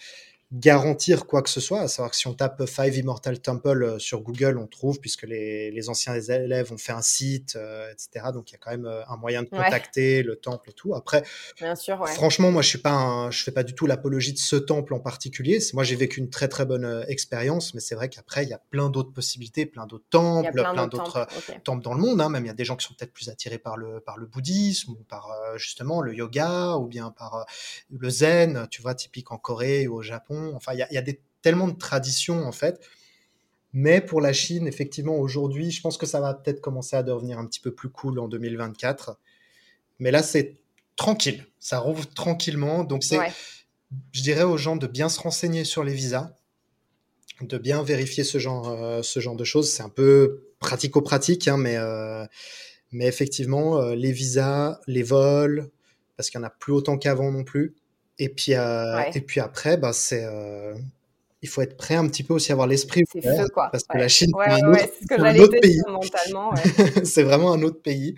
garantir quoi que ce soit. À savoir que si on tape Five Immortal Temple euh, sur Google, on trouve, puisque les, les anciens élèves ont fait un site, euh, etc. Donc il y a quand même euh, un moyen de contacter le temple et tout. Après, Bien sûr, franchement, moi je suis pas, je fais pas du tout l'apologie de ce temple en particulier. Moi j'ai vécu une très très bonne expérience, mais c'est vrai qu'après il y a plein d'autres possibilités, plein d'autres temples, plein, d'autres temples. dans le monde. Hein. Même il y a des gens qui sont peut-être plus attirés par le par le bouddhisme ou par justement le yoga ou bien par le zen. Tu vois, typique en Corée ou au Japon Enfin, il y a, des, tellement de traditions, en fait. Mais pour la Chine, effectivement, aujourd'hui, je pense que ça va peut-être commencer à devenir un petit peu plus cool en 2024. Mais là, c'est tranquille. Ça rouvre tranquillement. Donc, c'est, je dirais aux gens de bien se renseigner sur les visas, de bien vérifier ce genre, euh, ce genre de choses. C'est un peu pratico-pratique, hein, mais, euh, mais effectivement, euh, les visas, les vols, parce qu'il n'y en a plus autant qu'avant non plus. Et puis, euh, et puis après, bah, c'est, euh, il faut être prêt un petit peu aussi à avoir l'esprit C'est feu, quoi. parce que Ouais. la Chine, Ouais, c'est un autre, ce que un pays. mentalement. C'est vraiment un autre pays.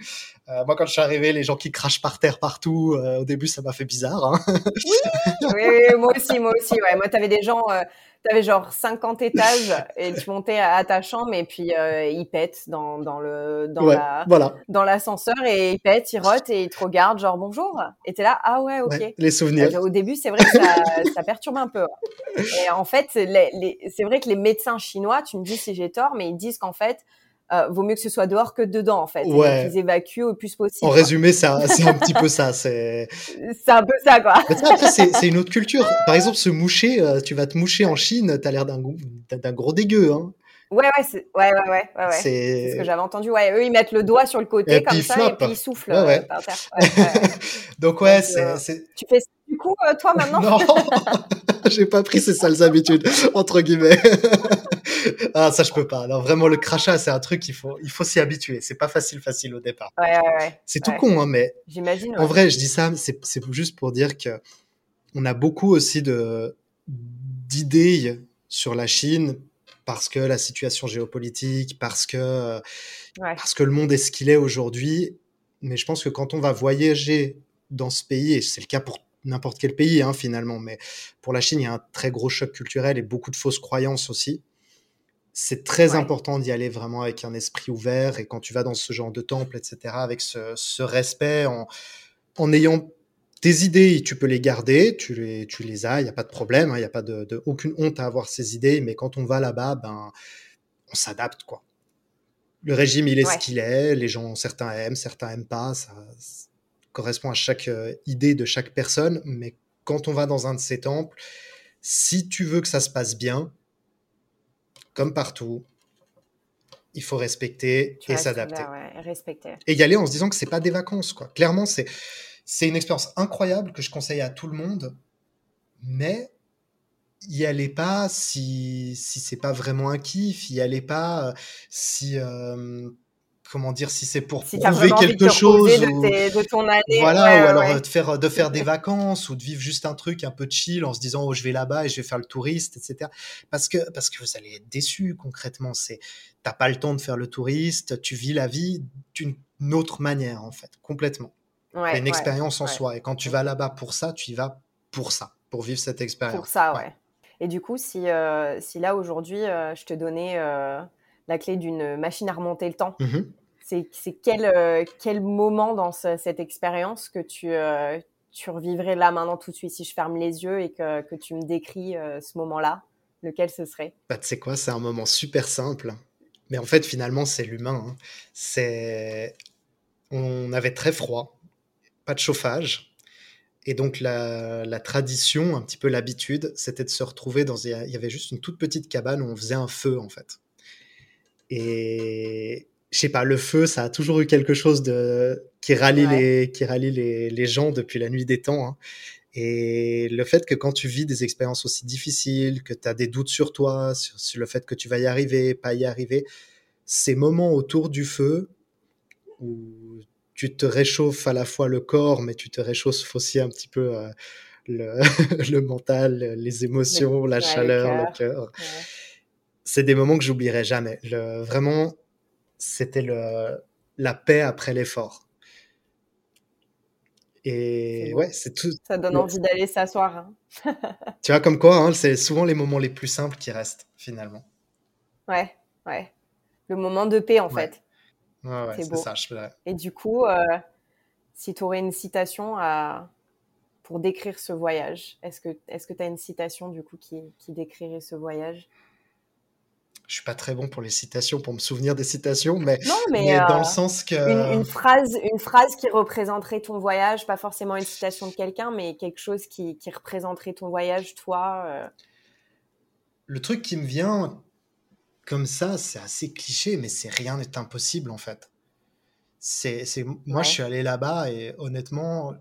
Euh, moi, quand je suis arrivé, les gens qui crachent par terre partout, au début, ça m'a fait bizarre. hein. oui, oui, moi aussi, moi aussi. Ouais. Moi, t'avais des gens, t'avais genre 50 étages et tu montais à, à ta chambre et puis euh, ils pètent dans, dans le dans Ouais, la voilà. dans l'ascenseur et ils pètent, ils rotent et ils te regardent genre bonjour. Et t'es là, ah ouais, ok. Ouais, les souvenirs. Euh, Au début, c'est vrai que ça, ça perturbe un peu. ouais. Et en fait, les, les- c'est vrai que les médecins chinois, tu me dis si j'ai tort, mais ils disent qu'en fait, euh, vaut mieux que ce soit dehors que dedans, en fait. Ouais. Qu'ils évacuent au plus possible. En quoi. résumé, c'est un, petit peu ça. C'est un peu ça, quoi. Mais ça, après, c'est une autre culture. Par exemple, se moucher, euh, tu vas te moucher en Chine, t'as l'air d'un gros, dégueu. Hein. Ouais, ouais, c'est, ouais, ouais, ouais, ouais. C'est ce que j'avais entendu. Ouais, eux, ils mettent le doigt sur le côté Et comme ils ça et puis ils soufflent Ouais, euh, par terre. Donc ouais, c'est Tu fais ça du coup, euh, toi, maintenant non, j'ai pas pris ces sales habitudes entre guillemets. ah ça je peux pas. Alors vraiment le crachat, c'est un truc il faut il faut s'y habituer. C'est pas facile facile au départ. Ouais, ouais, ouais. C'est tout con hein, mais J'imagine. En vrai, je dis ça, c'est c'est juste pour dire que on a beaucoup aussi de d'idées sur la Chine parce que la situation géopolitique, parce que parce que le monde est ce qu'il est aujourd'hui. Mais je pense que quand on va voyager dans ce pays, et c'est le cas pour n'importe quel pays hein, finalement, mais pour la Chine, il y a un très gros choc culturel et beaucoup de fausses croyances aussi. C'est très Ouais. important d'y aller vraiment avec un esprit ouvert et quand tu vas dans ce genre de temple, etc., avec ce, ce respect, en, en ayant tes idées, tu peux les garder, tu les, tu les as, il n'y a pas de problème, hein, il n'y a pas de, de- aucune honte à avoir ces idées, mais quand on va là-bas, ben, on s'adapte, quoi. Le régime, il est Ouais. ce qu'il est, les gens, certains aiment, certains aiment pas, ça correspond à chaque euh, idée de chaque personne, mais quand on va dans un de ces temples, si tu veux que ça se passe bien, comme partout, il faut respecter Tu et s'adapter ouais, et y aller en se disant que c'est pas des vacances quoi. Clairement, c'est c'est une expérience incroyable que je conseille à tout le monde, mais y allez pas si si c'est pas vraiment un kiff, y allez pas euh, si euh, comment dire si c'est pour Si prouver quelque chose de, ou tes- de ton année. voilà ouais, ou alors ouais. euh, de faire de faire des vacances ou de vivre juste un truc un peu chill en se disant oh je vais là-bas et je vais faire le touriste etc parce que parce que vous allez être déçus concrètement c'est t'as pas le temps de faire le touriste tu vis la vie d'une autre manière en fait complètement Ouais, une expérience en soi et quand tu vas là-bas pour ça tu y vas pour ça pour vivre cette expérience Pour ça, ouais. Et du coup, si, euh, si là, aujourd'hui, euh, je te donnais euh, la clé d'une machine à remonter le temps, Mhm. c'est quel, euh, quel moment dans ce- cette expérience que tu, euh, tu revivrais là, maintenant, tout de suite, si je ferme les yeux et que, que tu me décris euh, ce moment-là, lequel ce serait? Bah, tu sais quoi, c'est un moment super simple. Mais en fait, finalement, c'est l'humain. hein. C'est... On avait très froid, pas de chauffage. Et donc, la, la tradition, un petit peu l'habitude, c'était de se retrouver dans... Il y avait juste une toute petite cabane où on faisait un feu, en fait. Et je sais pas, le feu, ça a toujours eu quelque chose de... qui rallie, Ouais. les... Qui rallie les... les gens depuis la nuit des temps. hein. Et le fait que quand tu vis des expériences aussi difficiles, que tu as des doutes sur toi, sur, sur le fait que tu vas y arriver, pas y arriver, ces moments autour du feu où tu te réchauffes à la fois le corps, mais tu te réchauffes aussi un petit peu euh, le, le mental, les émotions, la chaleur, le cœur. Ouais. C'est des moments que j'oublierai jamais. Le, vraiment, c'était le, la paix après l'effort. Et ouais, c'est tout. Ça donne envie d'aller s'asseoir. hein. Tu vois, comme quoi, hein, c'est souvent les moments les plus simples qui restent, finalement. Ouais, ouais. Le moment de paix, en Ouais. fait. Ouais, ouais, C'est ça. Je... Et du coup, euh, si tu aurais une citation à... pour décrire ce voyage, est-ce que tu as une citation du coup qui, qui décrirait ce voyage? Je suis pas très bon pour les citations, pour me souvenir des citations, mais, Non, mais, mais dans euh, le sens que une, une phrase, une phrase qui représenterait ton voyage, pas forcément une citation de quelqu'un, mais quelque chose qui, qui représenterait ton voyage, toi. euh. le truc qui me vient comme ça, c'est assez cliché, mais c'est rien n'est impossible en fait. C'est, c'est, moi, Ouais. je suis allé là-bas et honnêtement,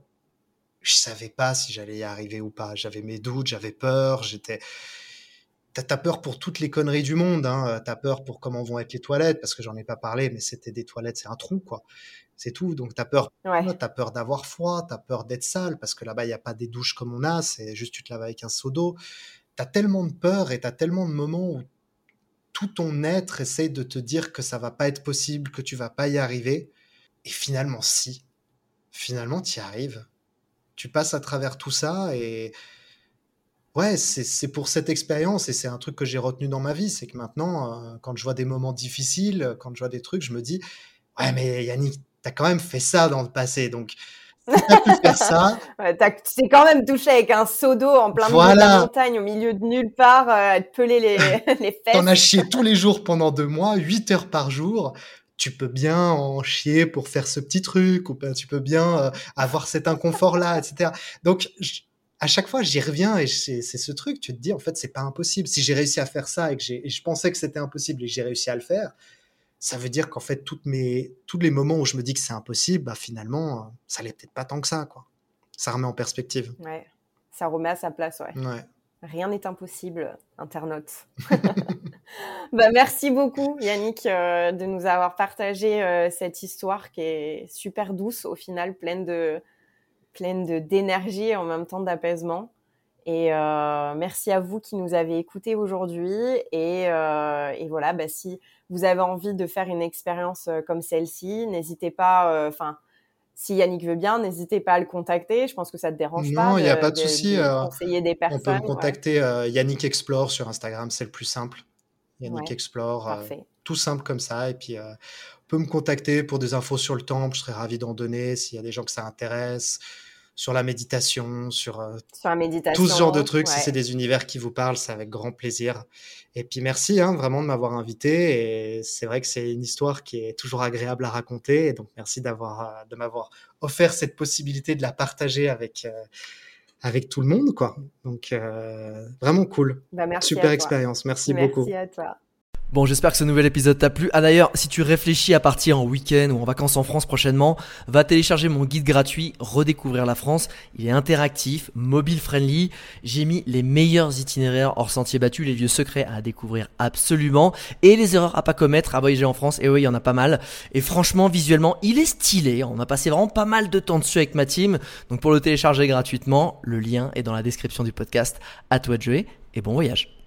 je savais pas si j'allais y arriver ou pas. J'avais mes doutes, j'avais peur, j'étais. T'as, t'as peur pour toutes les conneries du monde, hein. T'as peur pour comment vont être les toilettes, parce que j'en ai pas parlé, mais c'était des toilettes, c'est un trou, quoi. C'est tout. Donc t'as peur Ouais, T'as peur d'avoir froid, t'as peur d'être sale, parce que là-bas, il n'y a pas des douches comme on a, c'est juste tu te laves avec un seau d'eau. as tellement de peur et tu as tellement de moments où tout ton être essaye de te dire que ça va pas être possible, que tu vas pas y arriver. Et finalement, si. Finalement, tu y arrives. Tu passes à travers tout ça et ouais, c'est pour cette expérience et c'est un truc que j'ai retenu dans ma vie. C'est que maintenant, euh, quand je vois des moments difficiles, quand je vois des trucs, je me dis Ouais, mais Yannick, tu as quand même fait ça dans le passé. Donc, faire ça. tu t'es quand même touché avec un seau d'eau en plein milieu de la montagne, au milieu de nulle part, euh, te peler les, les fesses. T'en as chié tous les jours pendant deux mois, 8 heures par jour. Tu peux bien en chier pour faire ce petit truc, ou ben, tu peux bien euh, avoir cet inconfort-là, etc. Donc, à chaque fois, j'y reviens et c'est ce truc. Tu te dis, en fait, c'est pas impossible. Si j'ai réussi à faire ça et que je pensais que c'était impossible et que j'ai réussi à le faire, ça veut dire qu'en fait, toutes mes, tous les moments où je me dis que c'est impossible, bah, finalement, ça l'est peut-être pas tant que ça, quoi. Ça remet en perspective. Ouais, ça remet à sa place, ouais. ouais. Rien n'est impossible, internaute. bah, merci beaucoup, Yannick, euh, de nous avoir partagé euh, cette histoire qui est super douce, au final, pleine de pleine d'énergie et en même temps d'apaisement. Et euh, merci à vous qui nous avez écoutés aujourd'hui. Et, et, voilà, bah, si vous avez envie de faire une expérience euh, comme celle-ci, n'hésitez pas, euh, enfin, si Yannick veut bien, n'hésitez pas à le contacter. Je pense que ça te dérange pas. Non, il n'y a pas de, souci. Euh, conseiller des personnes. On peut me contacter Yannick Explore sur Instagram, c'est le plus simple. Yannick Explore, tout simple comme ça. Et puis, on peut me contacter pour des infos sur le temple. Je serais ravi d'en donner s'il y a des gens que ça intéresse sur la méditation, sur, euh, sur la méditation, tout ce genre de trucs. Si c'est des univers qui vous parlent, c'est avec grand plaisir. Et puis merci hein, vraiment de m'avoir invité. Et c'est vrai que c'est une histoire qui est toujours agréable à raconter. Et donc merci d'avoir euh, de m'avoir offert cette possibilité de la partager avec euh, avec tout le monde, quoi. Donc vraiment cool. Bah, Super expérience. Merci, merci beaucoup. Merci à toi. Bon, j'espère que ce nouvel épisode t'a plu. Ah d'ailleurs, si tu réfléchis à partir en week-end ou en vacances en France prochainement, va télécharger mon guide gratuit Redécouvrir la France. Il est interactif, mobile friendly. J'ai mis les meilleurs itinéraires hors sentiers battus, les lieux secrets à découvrir absolument et les erreurs à pas commettre à voyager en France. Et oui, il y en a pas mal. Et franchement, visuellement, il est stylé. On a passé vraiment pas mal de temps dessus avec ma team. Donc pour le télécharger gratuitement, le lien est dans la description du podcast. À toi de jouer et bon voyage.